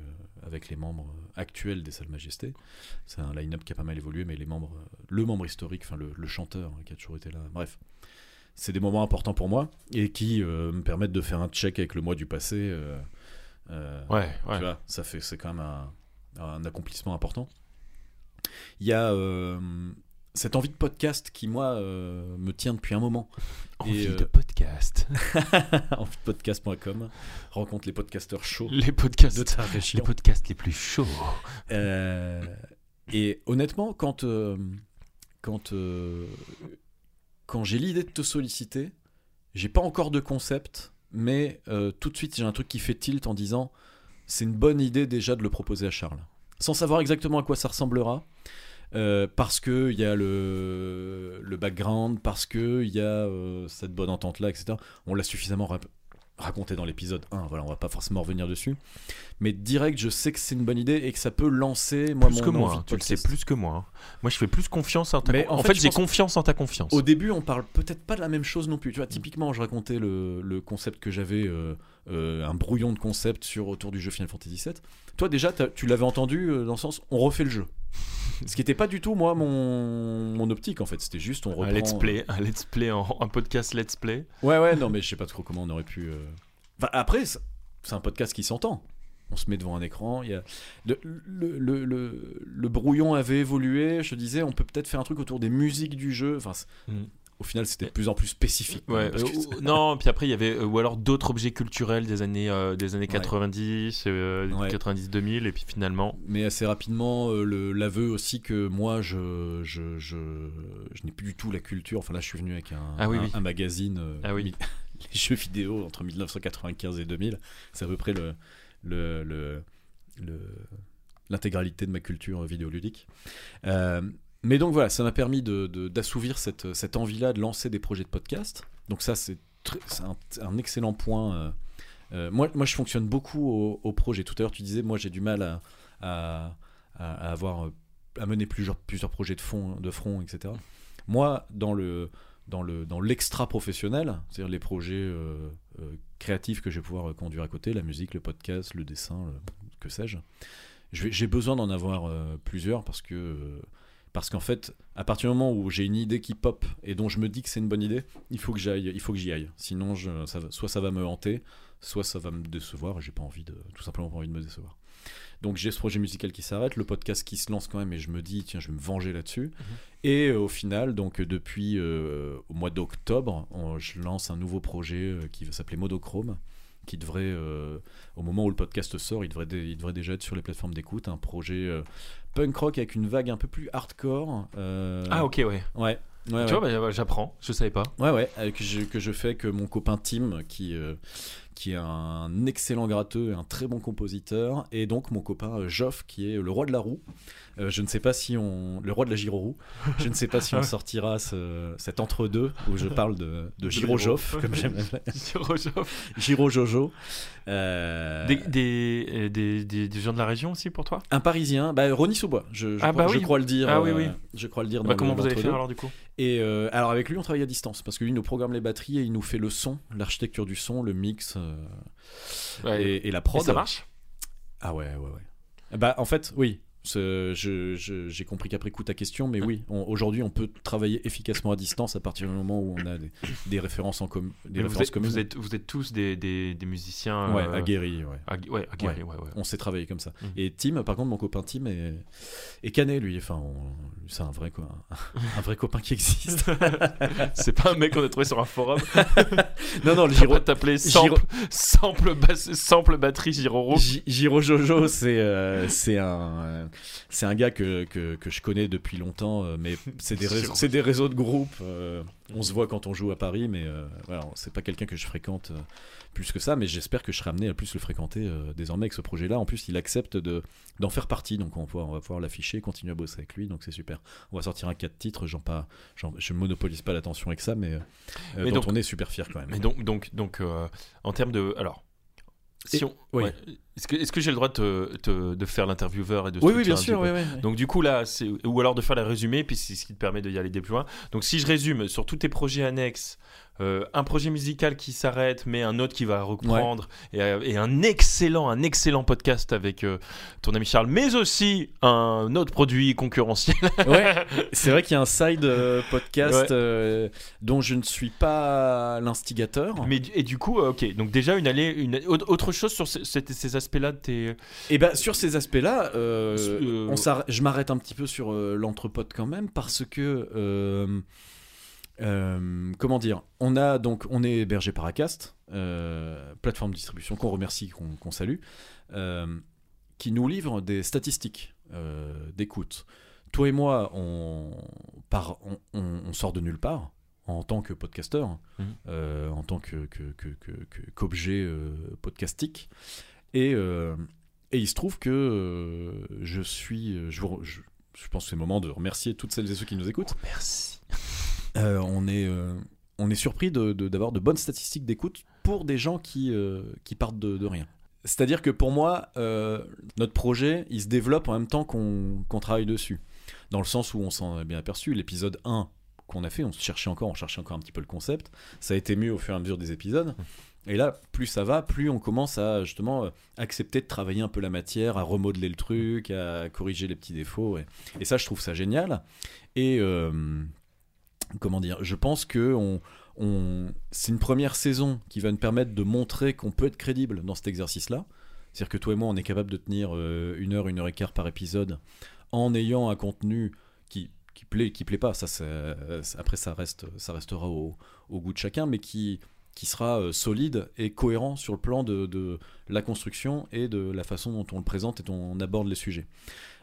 avec les membres actuels des Salles Majestés. C'est un line-up qui a pas mal évolué, mais les membres, le membre historique, enfin le, le chanteur hein, qui a toujours été là, bref. C'est des moments importants pour moi et qui me permettent de faire un check avec le mois du passé. Ouais, ouais. tu vois, ça fait, c'est quand même un, un accomplissement important. Il y a euh, cette envie de podcast qui, moi, euh, me tient depuis un moment. Envie Et, euh, de podcast. envie de podcast.com rencontre les podcasteurs chauds les podcasts. de ta les région. podcasts les plus chauds. Euh, et honnêtement, quand, quand, quand j'ai l'idée de te solliciter, j'ai pas encore de concept, mais tout de suite j'ai un truc qui fait tilt en disant c'est une bonne idée déjà de le proposer à Charles. Sans savoir exactement à quoi ça ressemblera. euh, parce que il y a le, le background, parce que il y a euh, cette bonne entente là, etc. On l'a suffisamment raconté dans l'épisode 1, voilà, on va pas forcément revenir dessus. Mais direct, je sais que c'est une bonne idée et que ça peut lancer moi plus mon que moi, hein, tu le sais plus que moi. hein. Moi, je fais plus confiance en ta Mais con- en En fait, j'ai confiance en ta confiance. Au début, on parle peut-être pas de la même chose non plus. Tu vois, typiquement, je racontais le, le concept que j'avais, euh, euh, un brouillon de concept sur autour du jeu Final Fantasy VII. Toi, déjà, tu l'avais entendu euh, dans le sens, on refait le jeu. Ce qui n'était pas du tout moi mon, mon optique en fait. C'était juste on reprend. un let's play, un let's play, en, un podcast let's play. Ouais, ouais, non, mais je sais pas trop comment on aurait pu. euh, Enfin, après, c'est un podcast qui s'entend. On se met devant un écran. Il y a... le, le, le, le- brouillon avait évolué. Je te disais, on peut peut-être faire un truc autour des musiques du jeu. Enfin, Mm. Au final, c'était de plus en plus spécifique. quand Ouais, même, parce que euh, non, puis après il y avait euh, ou alors d'autres objets culturels des années euh, des années Ouais. 90, euh, Ouais. 90 2000 et puis finalement Mais assez rapidement, euh, l'aveu aussi que moi, je, je, je, je n'ai plus du tout la culture. Enfin, là, je suis venu avec un, Ah oui, un, oui. un magazine. Ah oui. mi- les jeux vidéo entre 1995 et 2000. C'est à peu près le, le, le, le- l'intégralité de ma culture vidéoludique. Euh, mais donc voilà, ça m'a permis de- de- d'assouvir cette, cette envie-là de lancer des projets de podcast. Donc ça, c'est un, excellent point. euh. Euh, moi, moi, je fonctionne beaucoup au, au projet. Tout à l'heure, tu disais, moi, j'ai du mal à, à- avoir, euh, à mener plusieurs, plusieurs projets de, fond, de front, etc. Moi, dans le dans le dans l'extra professionnel, c'est-à-dire les projets créatifs que je vais pouvoir conduire à côté, la musique, le podcast, le dessin, que sais-je. J'ai besoin d'en avoir plusieurs parce que parce qu'en fait, à partir du moment où j'ai une idée qui pop et dont je me dis que c'est une bonne idée, il faut que j'aille, il faut que j'y aille. Sinon, je, ça va- soit ça va me hanter, soit ça va me décevoir. J'ai pas envie de, tout simplement pas envie de me décevoir. Donc j'ai ce projet musical qui s'arrête, le podcast qui se lance quand même, et je me dis tiens, je vais me venger là-dessus. Et euh, au final, donc euh, depuis euh, au mois d'octobre, je lance un nouveau projet qui va s'appeler Modochrome, qui devrait, euh, au moment où le podcast sort, il devrait, dé- il devrait déjà être sur les plateformes d'écoute, un projet euh, punk rock avec une vague un peu plus hardcore. euh, Ah, ok, ouais. Ouais. Ouais, Tu ouais. vois, bah, j'apprends, je savais pas. Ouais, ouais, euh, que je, que je fais que mon copain Tim, qui, euh, qui est un excellent gratteux et un très bon compositeur, et donc mon copain euh, Joff, qui est le roi de la roue. Euh, je ne sais pas si on. Le roi de la gyroroue. Je ne sais pas si on sortira ce- cet entre-deux où je parle de, de Giro Joff, comme j'aime. Giro Joff. Giro Jojo. Euh, Des, des, euh, des, des- des gens de la région aussi pour toi? Un parisien, bah, Ronny Sous-Bois, je, je Ah, crois, bah je oui. crois le dire. Ah oui, euh, oui. Je crois le dire. Bah, Comment le- vous allez l'entre-deux. faire alors du coup? Et euh, alors avec lui, on travaille à distance parce que lui nous programme les batteries et il nous fait le son, l'architecture du son, le mix euh, Ouais. et, et la Et prod. ça marche? Ah ouais, ouais, ouais. Bah en fait, oui. Ce- je- je- J'ai compris qu'après coup ta question, mais oui, aujourd'hui on peut travailler efficacement à distance à partir du moment où on a des, des références en commun, vous, êtes, vous, êtes, vous êtes tous des, des, des musiciens. Ouais, euh, aguerris, ouais. agui- ouais, aguerris, ouais, ouais. On s'est travaillé comme ça. Mhm. Et Tim, par contre, mon copain Tim est, est canet, lui. Enfin, c'est un vrai, quoi, un vrai copain qui existe. C'est pas un mec qu'on a trouvé sur un forum. non, non, le Giro t'appeler sample, sample, sample batterie Giro Gi- Giro Jojo, c'est euh, c'est un c'est un gars que, que, que je connais depuis longtemps, euh, mais c'est des réseaux, des réseaux de groupe. euh, on se voit quand on joue à Paris, mais euh, voilà, c'est pas quelqu'un que je fréquente euh, plus que ça. Mais j'espère que je serai amené à plus le fréquenter désormais avec ce projet-là. En plus, il accepte de d'en faire partie, donc on va pouvoir, on va pouvoir l'afficher, continuer à bosser avec lui, donc c'est super. On va sortir un 4 titres, j'en pas, je monopolise pas l'attention avec ça, mais, Mais dont donc- on est super fier quand même. Mais donc, donc, donc en termes de. Alors. Si Et- on, ouais. Est-ce que, j'ai le droit de, te- te- de faire l'intervieweur et de oui, oui, bien sûr, oui, oui. Donc du coup là, ou alors de faire la résumé, puis c'est ce qui te permet d'y aller des plus loin. Donc si je résume sur tous tes projets annexes, euh, un projet musical qui s'arrête, mais un autre qui va reprendre, et, euh, et un excellent, un excellent podcast avec euh, ton ami Charles, mais aussi un autre produit concurrentiel. Ouais, c'est vrai qu'il y a un side euh, podcast Ouais. dont je ne suis pas l'instigateur. mais et du coup, ok, donc déjà une allée, une autre chose sur ce- cette- ces aspects-là de tes. Et ben sur ces aspects-là, euh, Euh, on je m'arrête un petit peu sur euh, l'entrepode quand même parce que euh, comment dire, on a donc on est hébergé par Acast, euh, plateforme de distribution qu'on remercie, qu'on salue, euh, qui nous livre des statistiques d'écoute. Toi et moi, on, par, on, on- on sort de nulle part en tant que podcasteur, Mhm. en tant que, que- que- que- que- qu'objet podcastique. Et, euh, et il se trouve que euh, je suis. euh, Je, vous re- je, je pense que c'est le moment de remercier toutes celles et ceux qui nous écoutent. Merci. Euh, on, est, on est surpris de- de- d'avoir de, bonnes statistiques d'écoute pour des gens qui, qui partent de, de rien. C'est-à-dire que pour moi, notre projet, il se développe en même temps qu'on travaille dessus. Dans le sens où on s'en est bien aperçu, l'épisode 1 qu'on a fait, on se cherchait encore, on cherchait encore un petit peu le concept. Ça a été mieux au fur et à mesure des épisodes. Et là, plus ça va, plus on commence à justement euh, accepter de travailler un peu la matière, à remodeler le truc, à corriger les petits défauts. Et, ça, je trouve ça génial. Et euh, comment dire, je pense que c'est une première saison qui va nous permettre de montrer qu'on peut être crédible dans cet exercice-là. C'est-à-dire que toi et moi, on est capable de tenir euh, une heure, une heure et quart par épisode en ayant un contenu qui, plaît, qui plaît pas. Ça, après, ça, reste, ça restera au goût de chacun, mais qui, qui sera euh, solide et cohérent sur le plan de, la construction et de la façon dont on le présente et on aborde les sujets.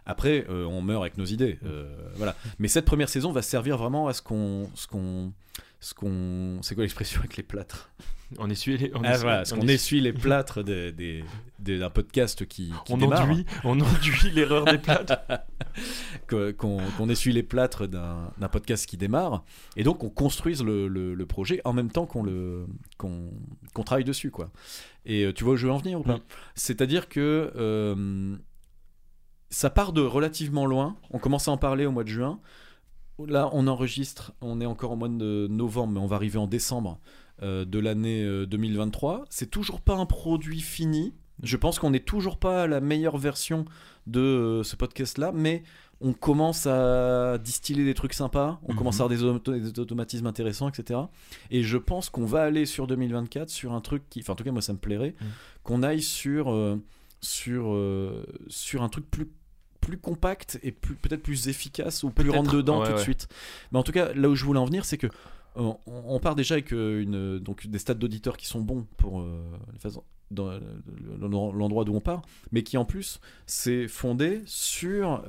Après, euh, on meurt avec nos idées, euh, voilà. Mais cette première saison va servir vraiment à ce qu'on, ce qu'on, ce qu'on, c'est quoi l'expression avec les plâtres? On essuie les. On Ah, essuie- voilà, ce on qu'on essuie- essuie les plâtres des- des- des- d'un podcast qui, qui On démarre. enduit, on enduit l'erreur des que- qu'on qu'on essuie les plâtres d'un d'un podcast qui démarre, et donc on construise le, le- le projet en même temps qu'on le qu'on qu'on travaille dessus, quoi. Et euh, tu vois où je veux en venir ou pas? Mm. C'est-à-dire que euh, ça part de relativement loin. On commence à en parler au mois de juin. Là, on enregistre, on est encore au mois de novembre, mais on va arriver en décembre euh, de l'année euh, 2023. C'est toujours pas un produit fini. Je pense qu'on n'est toujours pas à la meilleure version de euh, ce podcast-là, mais on commence à distiller des trucs sympas, on Mhm. commence à avoir des, auto- des automatismes intéressants, etc. Et je pense qu'on va aller sur 2024 sur un truc qui, enfin en tout cas moi ça me plairait, Mhm. qu'on aille sur euh, sur euh, sur un truc plus plus compact et peut-être plus efficace ou plus rentre dedans Ouais, tout de suite. Mais en tout cas, là où je voulais en venir, c'est que euh, on, part déjà avec euh, une, donc des stats d'auditeurs qui sont bons pour euh, dans le- le- l'endroit d'où on part, mais qui en plus c'est fondé sur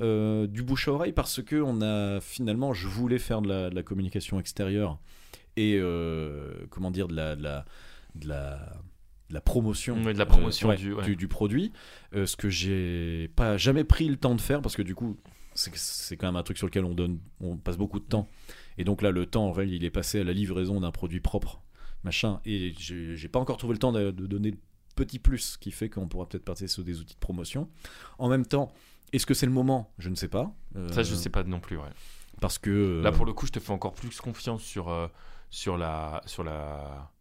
du bouche à oreille parce que on a finalement, je voulais faire de la, de la communication extérieure et comment dire de la, de la, de la, de la promotion, de la promotion ouais, du- ouais. du produit, euh, ce que j'ai pas jamais pris le temps de faire parce que du coup c'est quand même un truc sur lequel on donne on passe beaucoup de temps et donc là le temps en fait, il est passé à la livraison d'un produit propre machin et j'ai pas encore trouvé le temps de, de donner le petit plus qui fait qu'on pourra peut-être passer sur des outils de promotion en même temps est-ce que c'est le moment? Je ne sais pas Euh, Ça, je sais pas non plus. Ouais. parce que euh, Là, pour le coup, je te fais encore plus confiance sur, euh, sur la. Sur la...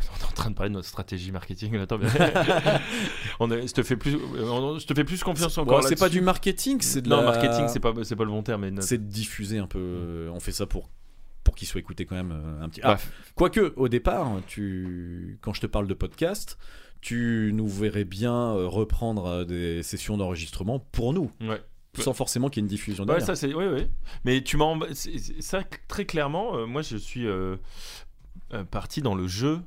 On est en train de parler de notre stratégie marketing. Attends, mais- on je, te fais plus, on- je te fais plus confiance bon, encore. c'est pas du marketing c'est de Non, la- marketing, c'est pas, c'est pas le bon terme. Notre- c'est diffuser un peu euh, on fait ça pour pour qu'il soit écouté quand même euh, un petit ah. Quoique, au départ, tu... quand je te parle de podcast, tu nous verrais bien euh, reprendre des sessions d'enregistrement pour nous, Ouais. sans forcément qu'il y ait une diffusion Ouais, derrière. ça c'est oui oui. Mais tu m'en ça très clairement euh, moi je suis euh, euh, parti dans le jeu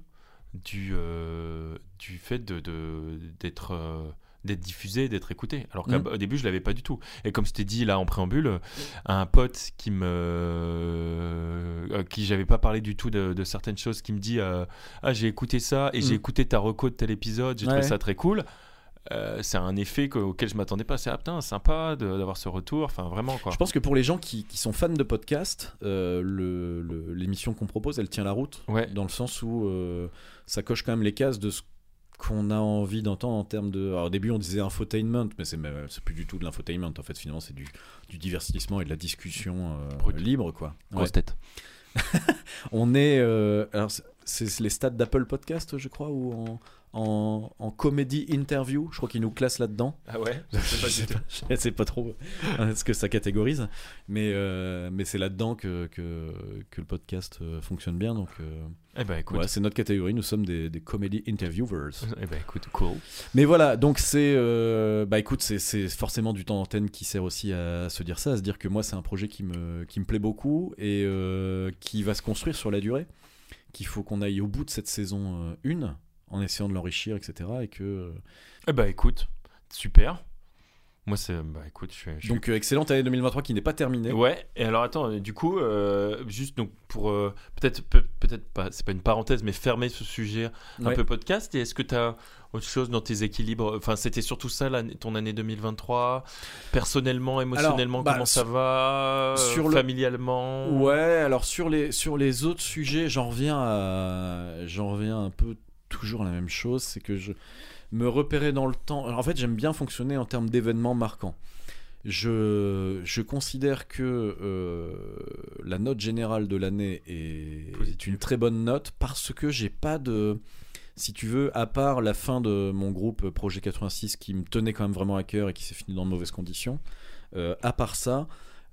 du euh, du fait de de- d'être euh, d'être diffusé, d'être écouté. Alors qu'au Mhm. début, je l'avais pas du tout. Et comme je t'ai dit là en préambule, un pote qui me, euh, qui j'avais pas parlé du tout de, de certaines choses, qui me dit ah j'ai écouté ça et j'ai Mhm. écouté ta reco de tel épisode, j'ai Ouais. trouvé ça très cool. Euh, c'est un effet que- auquel je m'attendais pas. C'est ah putain sympa d'avoir ce retour. Enfin vraiment quoi. Je pense que pour les gens qui, qui sont fans de podcast, euh, l'émission qu'on propose, elle tient la route, Ouais. dans le sens où euh, ça coche quand même les cases de ce qu'on a envie d'entendre en termes de... Alors au début on disait infotainment, mais c'est plus du tout de l'infotainment, en fait finalement c'est du, du divertissement et de la discussion euh, libre quoi. Grosse Ouais. tête. On est. alors, c'est- c'est les stats d'Apple Podcast, je crois, ou en, en, en comedy interview. Je crois qu'ils nous classent là-dedans. Ah ouais. Je sais pas, je sais pas trop euh, ce que ça catégorise, mais, euh, mais c'est là-dedans que, que, que le podcast euh, fonctionne bien. Donc, euh, Eh ben écoute. ouais, c'est notre catégorie. Nous sommes des, des comedy interviewers. Eh ben écoute, cool. Mais voilà, donc c'est. euh, bah écoute, c'est- c'est forcément du temps d'antenne qui sert aussi à, se dire ça, à se dire que moi, c'est un projet qui me, qui me plaît beaucoup et qui va se construire sur la durée. Qu'il faut qu'on aille au bout de cette saison 1 en essayant de l'enrichir, etc. Et que, euh, Eh ben écoute, super. Moi c'est bah écoute, je suis. je Donc, euh, excellente année 2023 qui n'est pas terminée. Ouais. Et alors attends, euh, du coup, euh, juste donc pour euh, peut-être peut- peut-être pas, c'est pas une parenthèse, mais fermer ce sujet un Ouais. peu podcast. Et est-ce que tu as autre chose dans tes équilibres? Enfin, c'était surtout ça l'année- ton année 2023. Personnellement, émotionnellement, bah, comment sur- ça va? sur le- Familialement? Ouais, alors sur les, sur les autres sujets, j'en reviens à. J'en reviens un peu toujours la même chose, c'est que je me repérais dans le temps. Alors, en fait, j'aime bien fonctionner en termes d'événements marquants. Je, je considère que euh, la note générale de l'année est, une très bonne note parce que j'ai pas de. Si tu veux, à part la fin de mon groupe Projet 86 qui me tenait quand même vraiment à cœur et qui s'est fini dans de mauvaises conditions, euh, à part ça,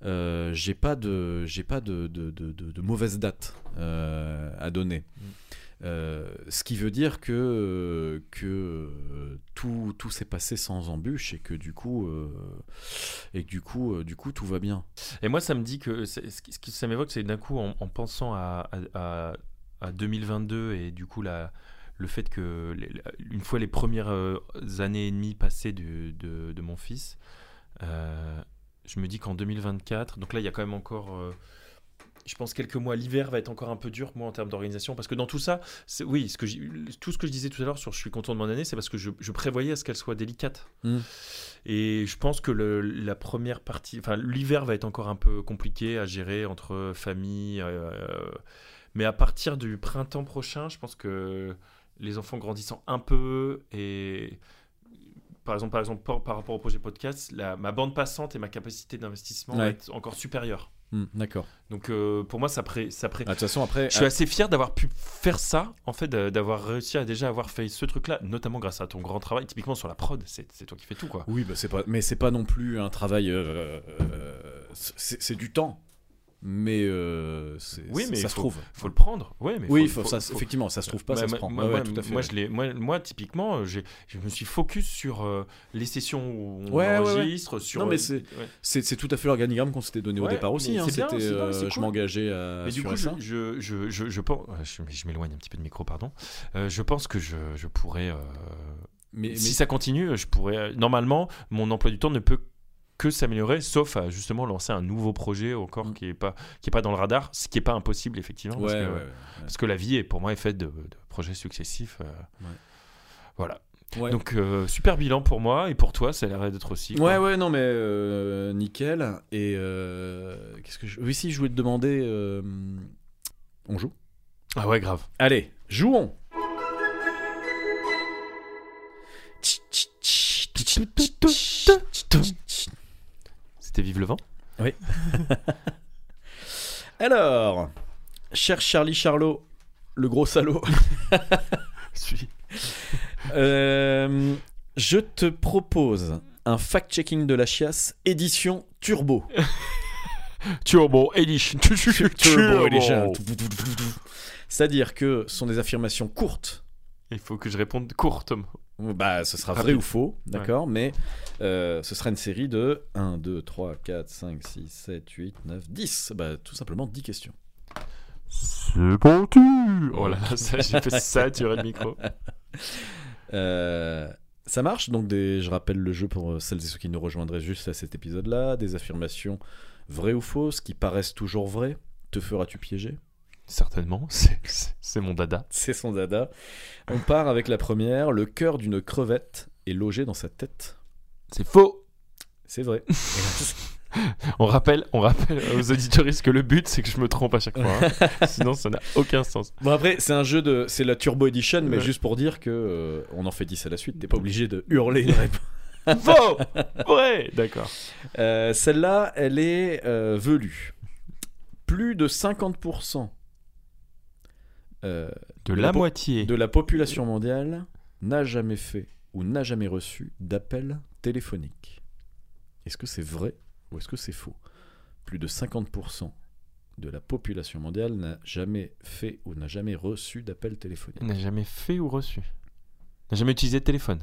euh, j'ai pas de j'ai pas de, de, de, dates euh, à donner. Euh, ce qui veut dire que, que euh, tout, tout s'est passé sans embûche et que du coup, euh, et que du coup, euh, du coup, tout va bien. Et moi, ça me dit que ce qui- ça m'évoque, c'est d'un coup, en, en pensant à, à- à- à 2022 et du coup, la, le fait que, une fois les premières euh, années et demie passées de, de mon fils, euh, je me dis qu'en 2024, donc là, il y a quand même encore. Je pense quelques mois. L'hiver va être encore un peu dur, moi, en termes d'organisation, parce que dans tout ça, oui, ce que j'ai- tout ce que je disais tout à l'heure sur je suis content de mon année, c'est parce que je, je prévoyais à ce qu'elle soit délicate. Mm. Et je pense que le- la première partie, enfin, l'hiver va être encore un peu compliqué à gérer entre famille. euh, mais à partir du printemps prochain, je pense que les enfants grandissant un peu et par exemple, par exemple par, par rapport au projet podcast, la- ma bande passante et ma capacité d'investissement va Ouais. être encore supérieure. Hmm, D'accord. Donc euh, pour moi, ça pré, ça pré- Ah, De toute façon, après. je suis assez fier d'avoir pu faire ça, en fait, d'a- d'avoir réussi à déjà avoir fait ce truc-là, notamment grâce à ton grand travail, typiquement sur la prod. C'est toi qui fais tout, quoi. Oui, bah, c'est pas, mais c'est pas non plus un travail. euh, euh, c'est du temps, mais, euh, c'est- Oui, mais ça se trouve. Faut le prendre. Ouais, mais oui, faut- faut- faut- ça, faut- effectivement, ça se trouve pas, Bah, ça se prend. Moi, Ouais, ouais, moi- tout à fait. moi, je l'ai- moi, moi, typiquement, je me suis focus sur euh, les sessions où on Ouais, enregistre, sur. Non, mais euh, c'est- tout à fait l'organigramme qu'on s'était donné au départ aussi. hein. bien, euh, je m'engageais à Mais du coup, je, ça. je, je, je, je pense. Je, je m'éloigne un petit peu du micro, pardon. Je pense que je, je pourrais. Mais, si mais- ça continue, je pourrais. Normalement, mon emploi du temps ne peut que s'améliorer, sauf à justement lancer un nouveau projet encore Mm. qui est pas qui est pas dans le radar, ce qui est pas impossible effectivement, ouais, parce, ouais, que, ouais, parce que la vie est pour moi est faite de, de projets successifs. euh, Ouais. Voilà. ouais. Donc euh, super bilan pour moi et pour toi, ça a l'air d'être aussi. quoi. Ouais, ouais, non, mais euh, nickel. Et euh, qu'est-ce que je. Oui, si, je voulais te demander. euh, On joue Ah ouais, grave. Allez, jouons C'était vive le vent. Alors, cher Charlie Charlot, le gros salaud, euh, je te propose un fact-checking de la chiasse édition Turbo. Turbo Edition. Turbo Edition. C'est-à-dire que ce sont des affirmations courtes. Il faut que je réponde courtement. Bah, ce sera vrai ou faux, d'accord, mais euh, ce sera une série de 1, 2, 3, 4, 5, 6, 7, 8, 9, 10. Bah, tout simplement 10 questions. C'est parti Oh là là, ça, j'ai fait saturer le micro. Euh, ça marche, donc des, je rappelle le jeu pour euh, celles et ceux qui nous rejoindraient juste à cet épisode-là. Des affirmations vraies ou fausses qui paraissent toujours vraies. Te feras-tu piéger? Certainement, c'est- mon dada. C'est son dada. On part avec la première. Le cœur d'une crevette est logé dans sa tête. C'est faux C'est vrai. On rappelle, on rappelle aux auditoristes que le but c'est que je me trompe à chaque fois. hein. Sinon ça n'a aucun sens. Bon après, c'est un jeu de, c'est la Turbo Edition, mais Ouais. juste pour dire que euh, on en fait 10 à la suite. T'es pas obligé de hurler une réponse. Faux Ouais, d'accord. Euh, Celle-là, elle est euh, velue. Plus de 50% euh, De De la moitié. de la population mondiale n'a jamais fait ou n'a jamais reçu d'appel téléphonique. Est-ce que c'est vrai ou est-ce que c'est faux? Plus de 50% de la population mondiale n'a jamais fait ou n'a jamais reçu d'appel téléphonique. N'a jamais fait ou reçu. N'a jamais utilisé de téléphone.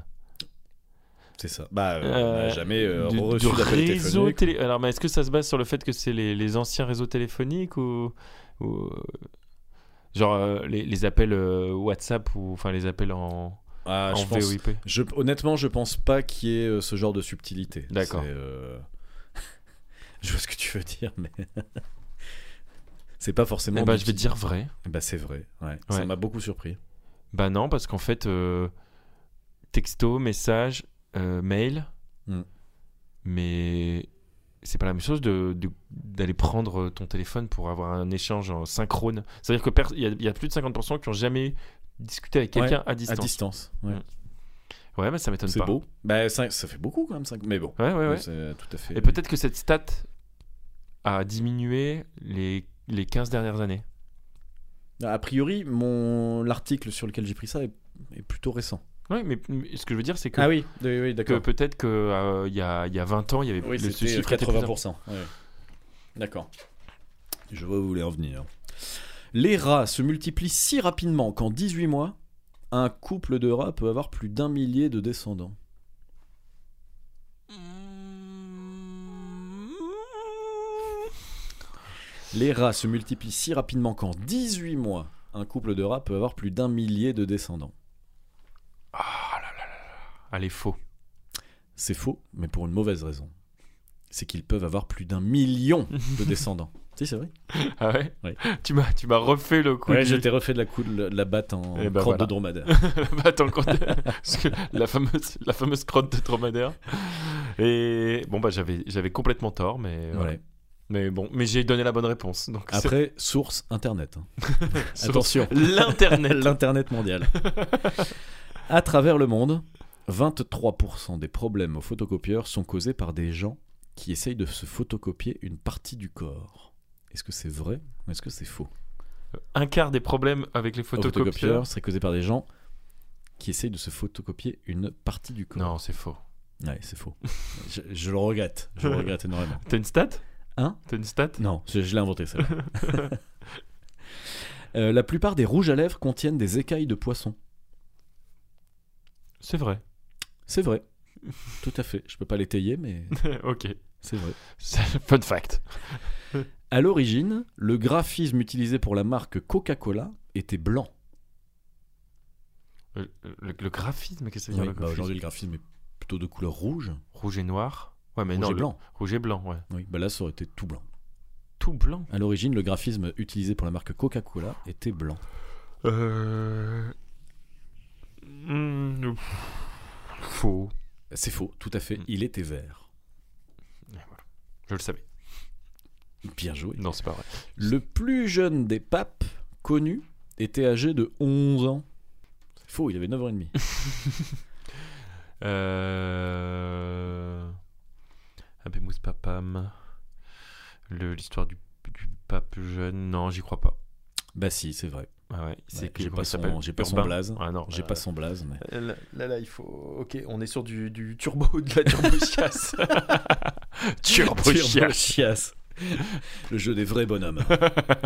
C'est ça. Bah, euh, Euh, n'a jamais euh, du, reçu du réseau télé. Alors, mais est-ce que ça se base sur le fait que c'est les, les anciens réseaux téléphoniques ou, ou, genre euh, les, les appels euh, WhatsApp ou enfin les appels en, Ah, en je pense- VoIP Je, honnêtement, je pense pas qu'il y ait euh, ce genre de subtilité. D'accord. Je vois ce que tu veux dire, mais c'est pas forcément. Eh ben, je vais dire vrai. Bah, c'est vrai. Ouais. Ouais. Ça m'a beaucoup surpris. Bah non, parce qu'en fait, texto, message, mail, Mm. mais c'est pas la même chose de, de- d'aller prendre ton téléphone pour avoir un échange en synchrone. C'est-à-dire que pers- il y, y a plus de 50% qui ont jamais discuté avec quelqu'un à À distance. distance. Ouais. Mm. Ouais, mais ça m'étonne C'est pas. beau. Bah, ça, ça fait beaucoup quand même. cinq- Mais bon. Ouais, ouais, ouais. C'est tout à fait. Et peut-être que cette stat a diminué les, les 15 dernières années. A priori, mon l'article sur lequel j'ai pris ça est, est plutôt récent. Ouais, mais, ce que je veux dire, c'est que, Ah oui, oui, oui, d'accord. peut-être qu'il y, a, y a 20 ans, il y avait Oui, le c'était chiffre était plus 80%. ouais. D'accord. Je vois où vous voulez en venir. Les rats se multiplient si rapidement qu'en 18 mois, un couple de rats peut avoir plus d'un millier de descendants. Les rats se multiplient si rapidement qu'en 18 mois, un couple de rats peut avoir plus d'un millier de descendants. Allez, faux. C'est faux, mais pour une mauvaise raison. c'est qu'ils peuvent avoir plus d'un million de descendants. si, c'est vrai. Ah ouais, Ouais. Tu m'as tu m'as refait le coup Ouais, du- je t'ai refait de la, cou- de la batte en Eh ben crotte voilà. de dromadaire. Bah, attends, quand- parce que la fameuse la fameuse crotte de dromadaire. Et bon bah j'avais j'avais complètement tort, mais voilà. Ouais. mais bon, mais j'ai donné la bonne réponse. Donc c'est- Après, source internet. hein. Attention. l'internet. L'internet mondial. À travers le monde, 23% des problèmes aux photocopieurs sont causés par des gens qui essayent de se photocopier une partie du corps. Est-ce que c'est vrai ou est-ce que c'est faux? Un quart des problèmes avec les Aux photocopieurs. serait causé par des gens qui essayent de se photocopier une partie du corps. Non, c'est faux. Ouais, c'est faux. je, je le regrette. Je le regrette énormément. T'as une stat? Hein? T'as une stat? Non, je, je l'ai inventé ça. la plupart des rouges à lèvres contiennent des écailles de poisson. C'est vrai. C'est vrai. Tout à fait. Je peux pas l'étayer, mais ok. c'est vrai. C'est- Fun fact. À l'origine, le graphisme utilisé pour la marque Coca-Cola était blanc. Le, le- le graphisme, qu'est-ce que ça veut dire bah, Aujourd'hui, le graphisme est plutôt de couleur rouge. Rouge et noir. Ouais, mais rouge non. et le- blanc. Rouge et blanc, ouais. Oui, bah là, ça aurait été tout blanc. Tout blanc. À l'origine, le graphisme utilisé pour la marque Coca-Cola était blanc. Euh... hmm, Faux. C'est faux, tout à fait. Mm. Il était vert. Voilà. Je le savais. Bien joué. Non, c'est pas vrai. Le plus jeune des papes connus était âgé de 11 ans. C'est faux, il avait 9 ans et demi. Euh... Abemus Papam. L'histoire du, du pape jeune. Non, j'y crois pas. bah si, c'est vrai. Ah ouais, c'est Ouais, que- j'ai pas son, j'ai pas son blaze. Ah non, J'ai euh, pas son blaze, mais... Là, là, là, il faut. Ok, on est sur du, du turbo, de la turbo-chiasse. turbo-chiasse. Turbo-chiasse. Le jeu des vrais bonhommes.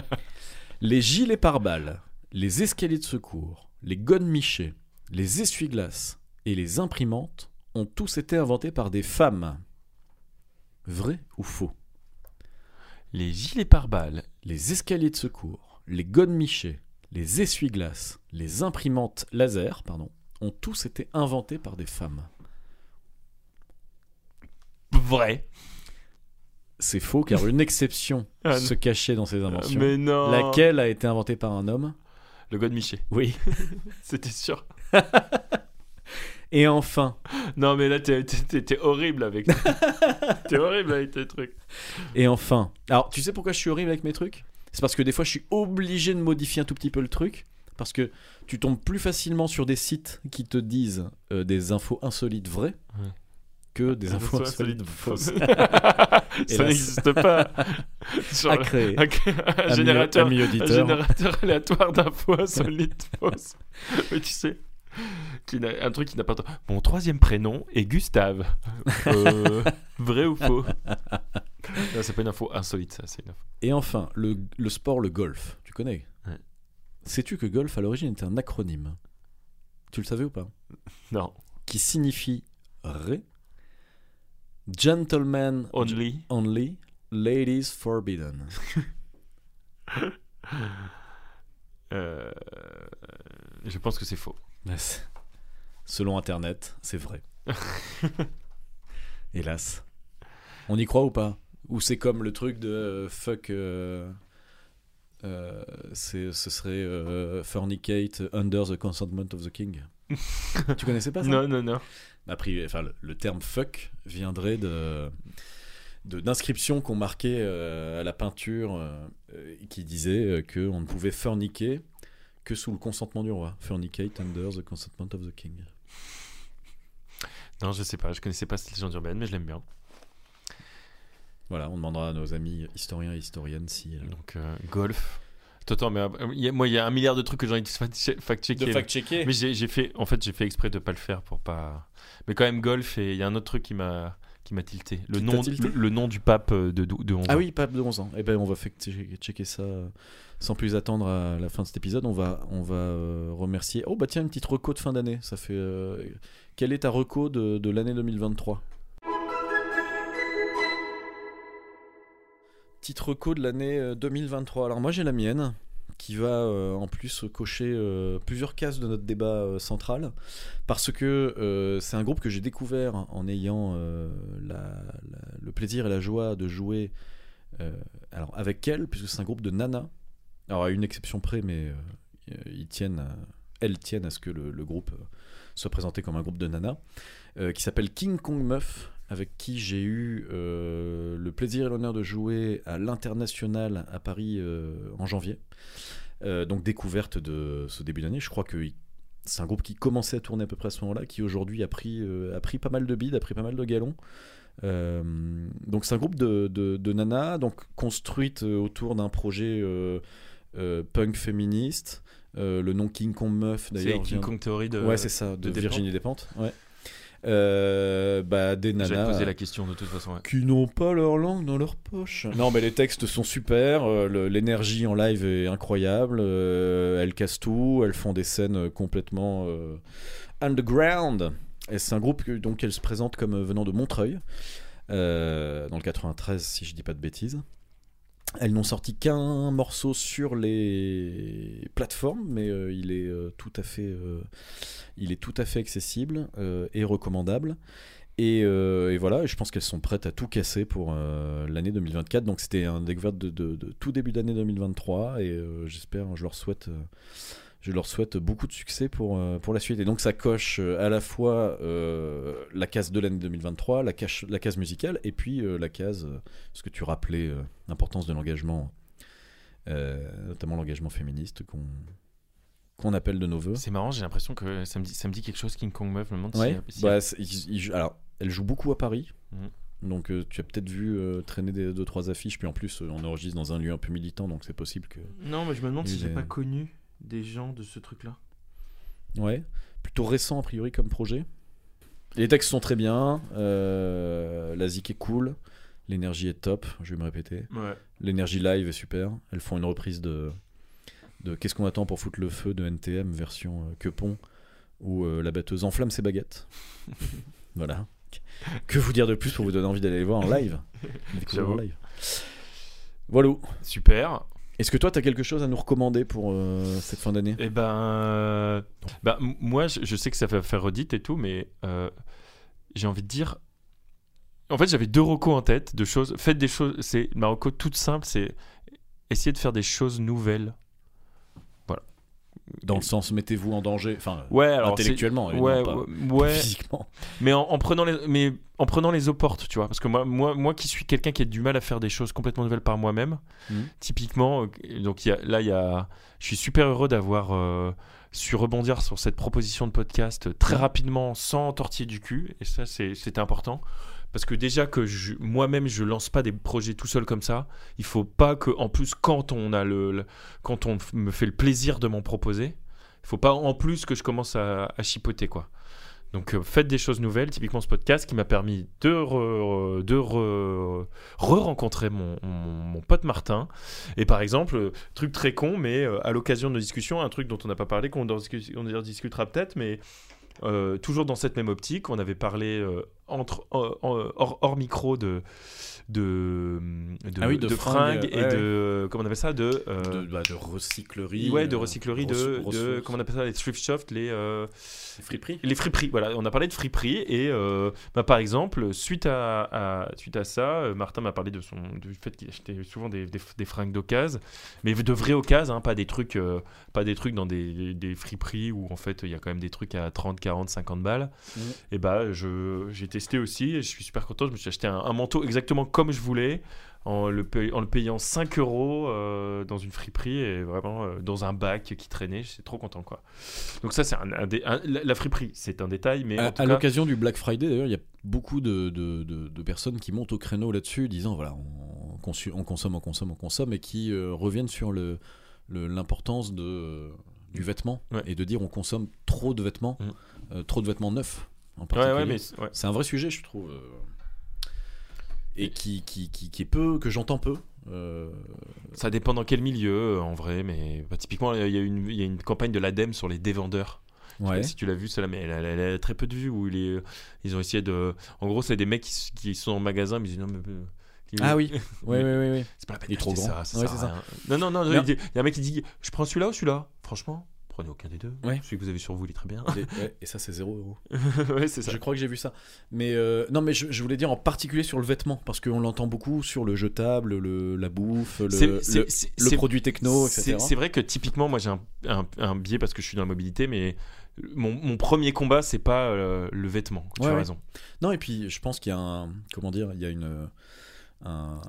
les gilets pare-balles, les escaliers de secours, les gones michés, les essuie-glaces et les imprimantes ont tous été inventés par des femmes. Vrai ou faux? Les gilets pare-balles. Les escaliers de secours, les gones michés, les essuie-glaces, les imprimantes laser, pardon, ont tous été inventés par des femmes. Vrai. C'est faux car une exception Ah, se cachait dans ces inventions. Mais non. Laquelle a été inventée par un homme? Le God Miché. Oui. C'était sûr. Et enfin, Non, mais là, t'es- t'es t'es- t'es horrible avec. t'es horrible avec tes trucs. et enfin. Alors, tu sais pourquoi je suis horrible avec mes trucs? C'est parce que des fois, je suis obligé de modifier un tout petit peu le truc. Parce que tu tombes plus facilement sur des sites qui te disent euh, des infos insolites vraies Ouais. que des Des infos infos insolites insolites fausses. Ça n'existe pas. Sur À créer. un, générateur aléatoire d'infos insolites fausses. Mais tu sais, qui un truc qui n'a pas. Mon troisième prénom est Gustave. Euh, vrai ou faux? C'est pas une info insolite, ça, c'est une info. Et enfin, le, le sport, le golf. Tu connais? Ouais. Sais-tu que golf, à l'origine, était un acronyme? Tu le savais ou pas? Non, Qui signifie Ré, Gentleman only. Only, Ladies Forbidden. Euh, je pense que c'est faux. Selon Internet, c'est vrai. Hélas. On y croit ou pas? Ou c'est comme le truc de euh, fuck. euh, euh, ce serait euh, fornicate under the consentment of the king. tu connaissais pas ça? Non, non, non. Après, enfin, le, le terme fuck viendrait de, d'inscriptions qu'on marquait à la peinture qui disait euh, que on ne pouvait forniquer que sous le consentement du roi. Fornicate under the consentment of the king. Non, je sais pas. Je connaissais pas cette légende urbaine, mais je l'aime bien. Voilà, on demandera à nos amis historiens et historiennes si. euh, Donc, euh, golf. Attends, mais euh, il y a- moi, il y a un milliard de trucs que j'ai envie de fact- fact-checker. de fact-checker. Mais j'ai j'ai fait, en fait, j'ai fait exprès de pas le faire pour pas. Mais quand même, golf et il y a un autre truc qui m'a qui m'a tilté. Le nom, tilté le nom du pape euh, de, de 11 Ah ans. oui, pape de 11 ans. Eh ben, on va fact-checker ça euh, sans plus attendre à la fin de cet épisode. On va, on va euh, remercier. Oh bah tiens, une petite reco de fin d'année. Ça fait. euh, Quelle est ta reco de, de l'année 2023 Petite reco de l'année euh, 2023. Alors moi j'ai la mienne qui va euh, en plus cocher euh, plusieurs cases de notre débat euh, central, parce que c'est un groupe que j'ai découvert en ayant le plaisir et la joie de jouer alors avec elle, puisque c'est un groupe de nanas. Alors à une exception près, mais ils tiennent, elles tiennent à ce que le, groupe soit présenté comme un groupe de nanas, euh, qui s'appelle King Kong Meuf, avec qui j'ai eu euh, le plaisir et l'honneur de jouer à l'international à Paris euh, en janvier. Euh, donc découverte de ce début d'année. Je crois que c'est un groupe qui commençait à tourner à peu près à ce moment-là, qui aujourd'hui a pris, a pris pas mal de bides, a pris pas mal de galons. Donc c'est un groupe de, de, de nanas, donc construite autour d'un projet punk féministe. Le nom King Kong Meuf C'est d'ailleurs. King vient- Kong Theory de. ouais, c'est ça, de, de. Virginie Despentes. Ouais. Euh, bah, des J'allais nanas la question de toute façon. ouais. qui n'ont pas leur langue dans leur poche. Non, mais les textes sont super, euh, l'énergie en live est incroyable, euh, elles cassent tout, elles font des scènes euh, complètement euh, underground. Et c'est un groupe que, donc elle se présente comme venant de Montreuil, euh, dans le 93 si je dis pas de bêtises. Elles n'ont sorti qu'un morceau sur les plateformes, mais euh, il est euh, tout à fait, euh, il est tout à fait accessible et recommandable. Et, voilà, je pense qu'elles sont prêtes à tout casser pour l'année 2024. Donc c'était un découverte de, de- tout début d'année 2023 et j'espère, je leur souhaite, je leur souhaite beaucoup de succès pour, euh, pour la suite. Et donc ça coche euh, à la fois euh, la case de l'année 2023, la, case- la case musicale et puis euh, la case, euh, ce que tu rappelais, euh, l'importance de l'engagement, euh, notamment l'engagement féministe qu'on qu'on appelle de nos voeux. C'est marrant, j'ai l'impression que ça me, dit, ça me dit quelque chose, King Kong Meuf. Si- Ouais, si- bah, ils- ils- alors, elle joue beaucoup à Paris. Mhm. Donc, euh, tu as peut-être vu euh, traîner des, deux, trois affiches. Puis en plus, euh, on enregistre dans un lieu un peu militant, donc c'est possible que. Non, mais je me demande si Il j'ai est- pas connu des gens de ce truc-là. Ouais. Plutôt récent, a priori, comme projet. Les textes sont très bien. euh, la zik est cool. L'énergie est top, je vais me répéter. Ouais. L'énergie live est super. Elles font une reprise de, de Qu'est-ce qu'on attend pour foutre le feu de NTM, version euh, Quepon, où euh, la batteuse enflamme ses baguettes. voilà. Que vous dire de plus pour vous donner envie d'aller les voir en live? En live. Voilà. Super. Est-ce que toi, tu as quelque chose à nous recommander pour euh, cette fin d'année? Eh ben, euh, bah, moi, je, sais que ça va faire redite et tout, mais euh, j'ai envie de dire. En fait, j'avais deux recos en tête de choses. Faites des choses. C'est ma reco toute simple, c'est essayer de faire des choses nouvelles. Dans le sens, mettez-vous en danger, enfin, Ouais, alors intellectuellement, pas, ouais, pas ouais. physiquement. mais en, en prenant les, mais en prenant les opportes, tu vois, parce que moi, moi, moi qui suis quelqu'un qui a du mal à faire des choses complètement nouvelles par moi-même, Mhm. typiquement, euh, donc il y a, là, il y a, je suis super heureux d'avoir euh, su rebondir sur cette proposition de podcast très rapidement, sans tortiller du cul, et ça, c'est- c'était important. Parce que déjà que moi-même je lance pas des projets tout seul comme ça, il faut pas que en plus quand on a le, quand on me fait le plaisir de m'en proposer, il faut pas en plus que je commence à, chipoter quoi. Donc euh, faites des choses nouvelles, typiquement ce podcast qui m'a permis de re- de re- re-rencontrer mon, mon- mon pote Martin. Et par exemple, euh, truc très con, mais euh, à l'occasion de nos discussions, un truc dont on n'a pas parlé, qu'on discutera peut-être, mais euh, toujours dans cette même optique, on avait parlé euh, entre, hors, hors- hors micro de, de, de, Ah oui, de fringues, fringues, et ouais, de. Comment on appelle ça De. euh, de, bah, de recyclerie. Ouais, de euh, recyclerie, de, de comment on appelle ça, les thrift shops, les euh, friperies. les friperies. Voilà, on a parlé de friperies et euh, bah, par exemple, suite à, à- suite à ça, euh, Martin m'a parlé de son du fait qu'il achetait souvent des, des, des fringues d'occasion, mais de vraies occasions, hein, pas des trucs, euh, pas des trucs dans des, des friperies où en fait il y a quand même des trucs à 30, 40, 50 balles. Mhm. Et bah j'ai testé aussi et je suis super content. Je me suis acheté un, un manteau exactement comme je voulais. En le, pay- en le payant 5 euros euh, dans une friperie et vraiment euh, dans un bac qui traînait, j'étais trop content quoi. Donc ça c'est un, un la, friperie, c'est un détail, mais À, l'occasion du Black Friday, d'ailleurs, il y a beaucoup de, de- de- de personnes qui montent au créneau là-dessus, disant voilà, on, consu- on consomme, on consomme, on consomme, et qui euh, reviennent sur le- l'importance de, du vêtement Ouais. et de dire on consomme trop de vêtements, Mm. trop de vêtements neufs en particulier. ouais, mais. C'est un vrai sujet, je trouve. Euh, et qui, qui, qui, qui est peu, que j'entends peu. euh, ça dépend dans quel milieu euh, en vrai, mais bah, typiquement il y, a une- il y a une campagne de l'ADEME sur les dévendeurs. Ouais. si tu l'as vu, celle-là, mais elle, a- elle a très peu de vues. Où il est- ils ont essayé de. En gros, c'est des mecs qui, sont en magasin, mais ils disent non, mais. euh, Ah oui, oui, oui, oui. oui. C'est pas la peine Il est trop grand. ça, Ouais, non, non, Non. il y a un mec qui dit Je prends celui-là ou celui-là? Franchement, prenez aucun des deux. Ouais. Celui que vous avez sur vous, il est très bien. Et, ouais, et ça, c'est 0 euros. ouais, c'est ça. Je crois que j'ai vu ça. Mais euh, non, mais je, je voulais dire en particulier sur le vêtement, parce qu'on l'entend beaucoup sur le jetable, le, la bouffe, le, le, le produit techno, etc. c'est vrai que typiquement, moi j'ai un, un- un biais parce que je suis dans la mobilité, mais mon, mon premier combat, c'est pas euh, le vêtement. Tu as raison. Non, et puis je pense qu'il y a un. Comment dire Il y a une. un-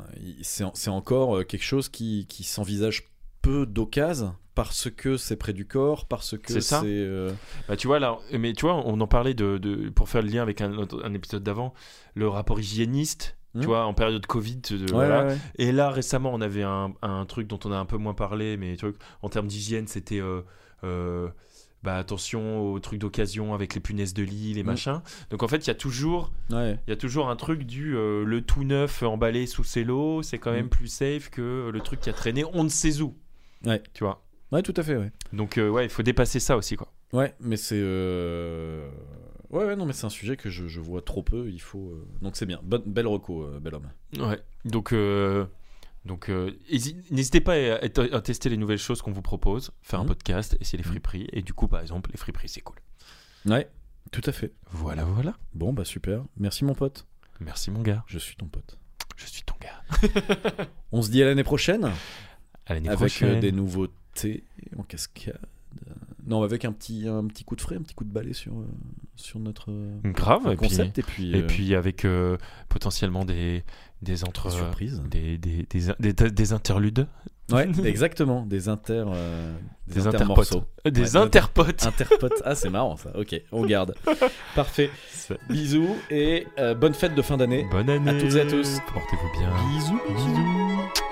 c'est c'est encore euh, quelque chose qui, qui s'envisage peu d'occasion parce que c'est près du corps, parce que C'est ça. euh, Bah, tu vois, là, mais tu vois, on en parlait de, de- pour faire le lien avec un, épisode d'avant, le rapport hygiéniste. Hmm. Tu vois, en période Covid, de- ouais, voilà. ouais, ouais. Et là, récemment, on avait un, un truc dont on a un peu moins parlé, mais tu vois, en termes d'hygiène, c'était euh, euh, bah, attention aux trucs d'occasion avec les punaises de lit, les Mm. machins. Donc en fait, il y a toujours, Ouais. y a toujours un truc du euh, le tout neuf emballé sous ses lots, c'est quand même Mm. plus safe que le truc qui a traîné, on ne sait où. Ouais. Tu vois. Ouais, tout à fait, ouais. Donc euh, ouais, il faut dépasser ça aussi, quoi. Ouais, mais c'est. euh, Ouais, ouais, non, mais c'est un sujet que je, je vois trop peu. Il faut. euh, Donc c'est bien. Bonne, belle reco, euh, bel homme. Ouais. Donc, euh, donc euh, hési- n'hésitez pas à, à- à tester les nouvelles choses qu'on vous propose, faire un Mhm. podcast, essayer les friperies. Et du coup, par exemple, les friperies, c'est cool. Ouais, tout à fait. Voilà, voilà. Bon, bah super. Merci, mon pote. Merci, mon gars. Je suis ton pote. Je suis ton gars. On se dit à l'année prochaine. À l'année avec prochaine. des nouveautés en cascade. Non, avec un petit, un petit coup de frais, un petit coup de balai sur, sur notre euh, Grave. Et puis, concept. et puis, et euh, puis avec euh, potentiellement des, des entre des surprises. des, des, des, des- des interludes, Ouais, exactement. Des inter. euh, des, interpotes, des Ouais, interpotes. Interpotes. Ah, c'est marrant ça. Ok, on garde. Parfait. Bisous et euh, bonne fête de fin d'année. Bonne année À toutes et à tous. Portez-vous bien. Bisous. Bisous.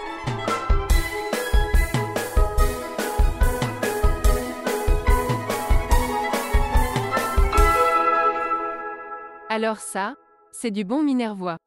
Alors ça, c'est du bon minervois.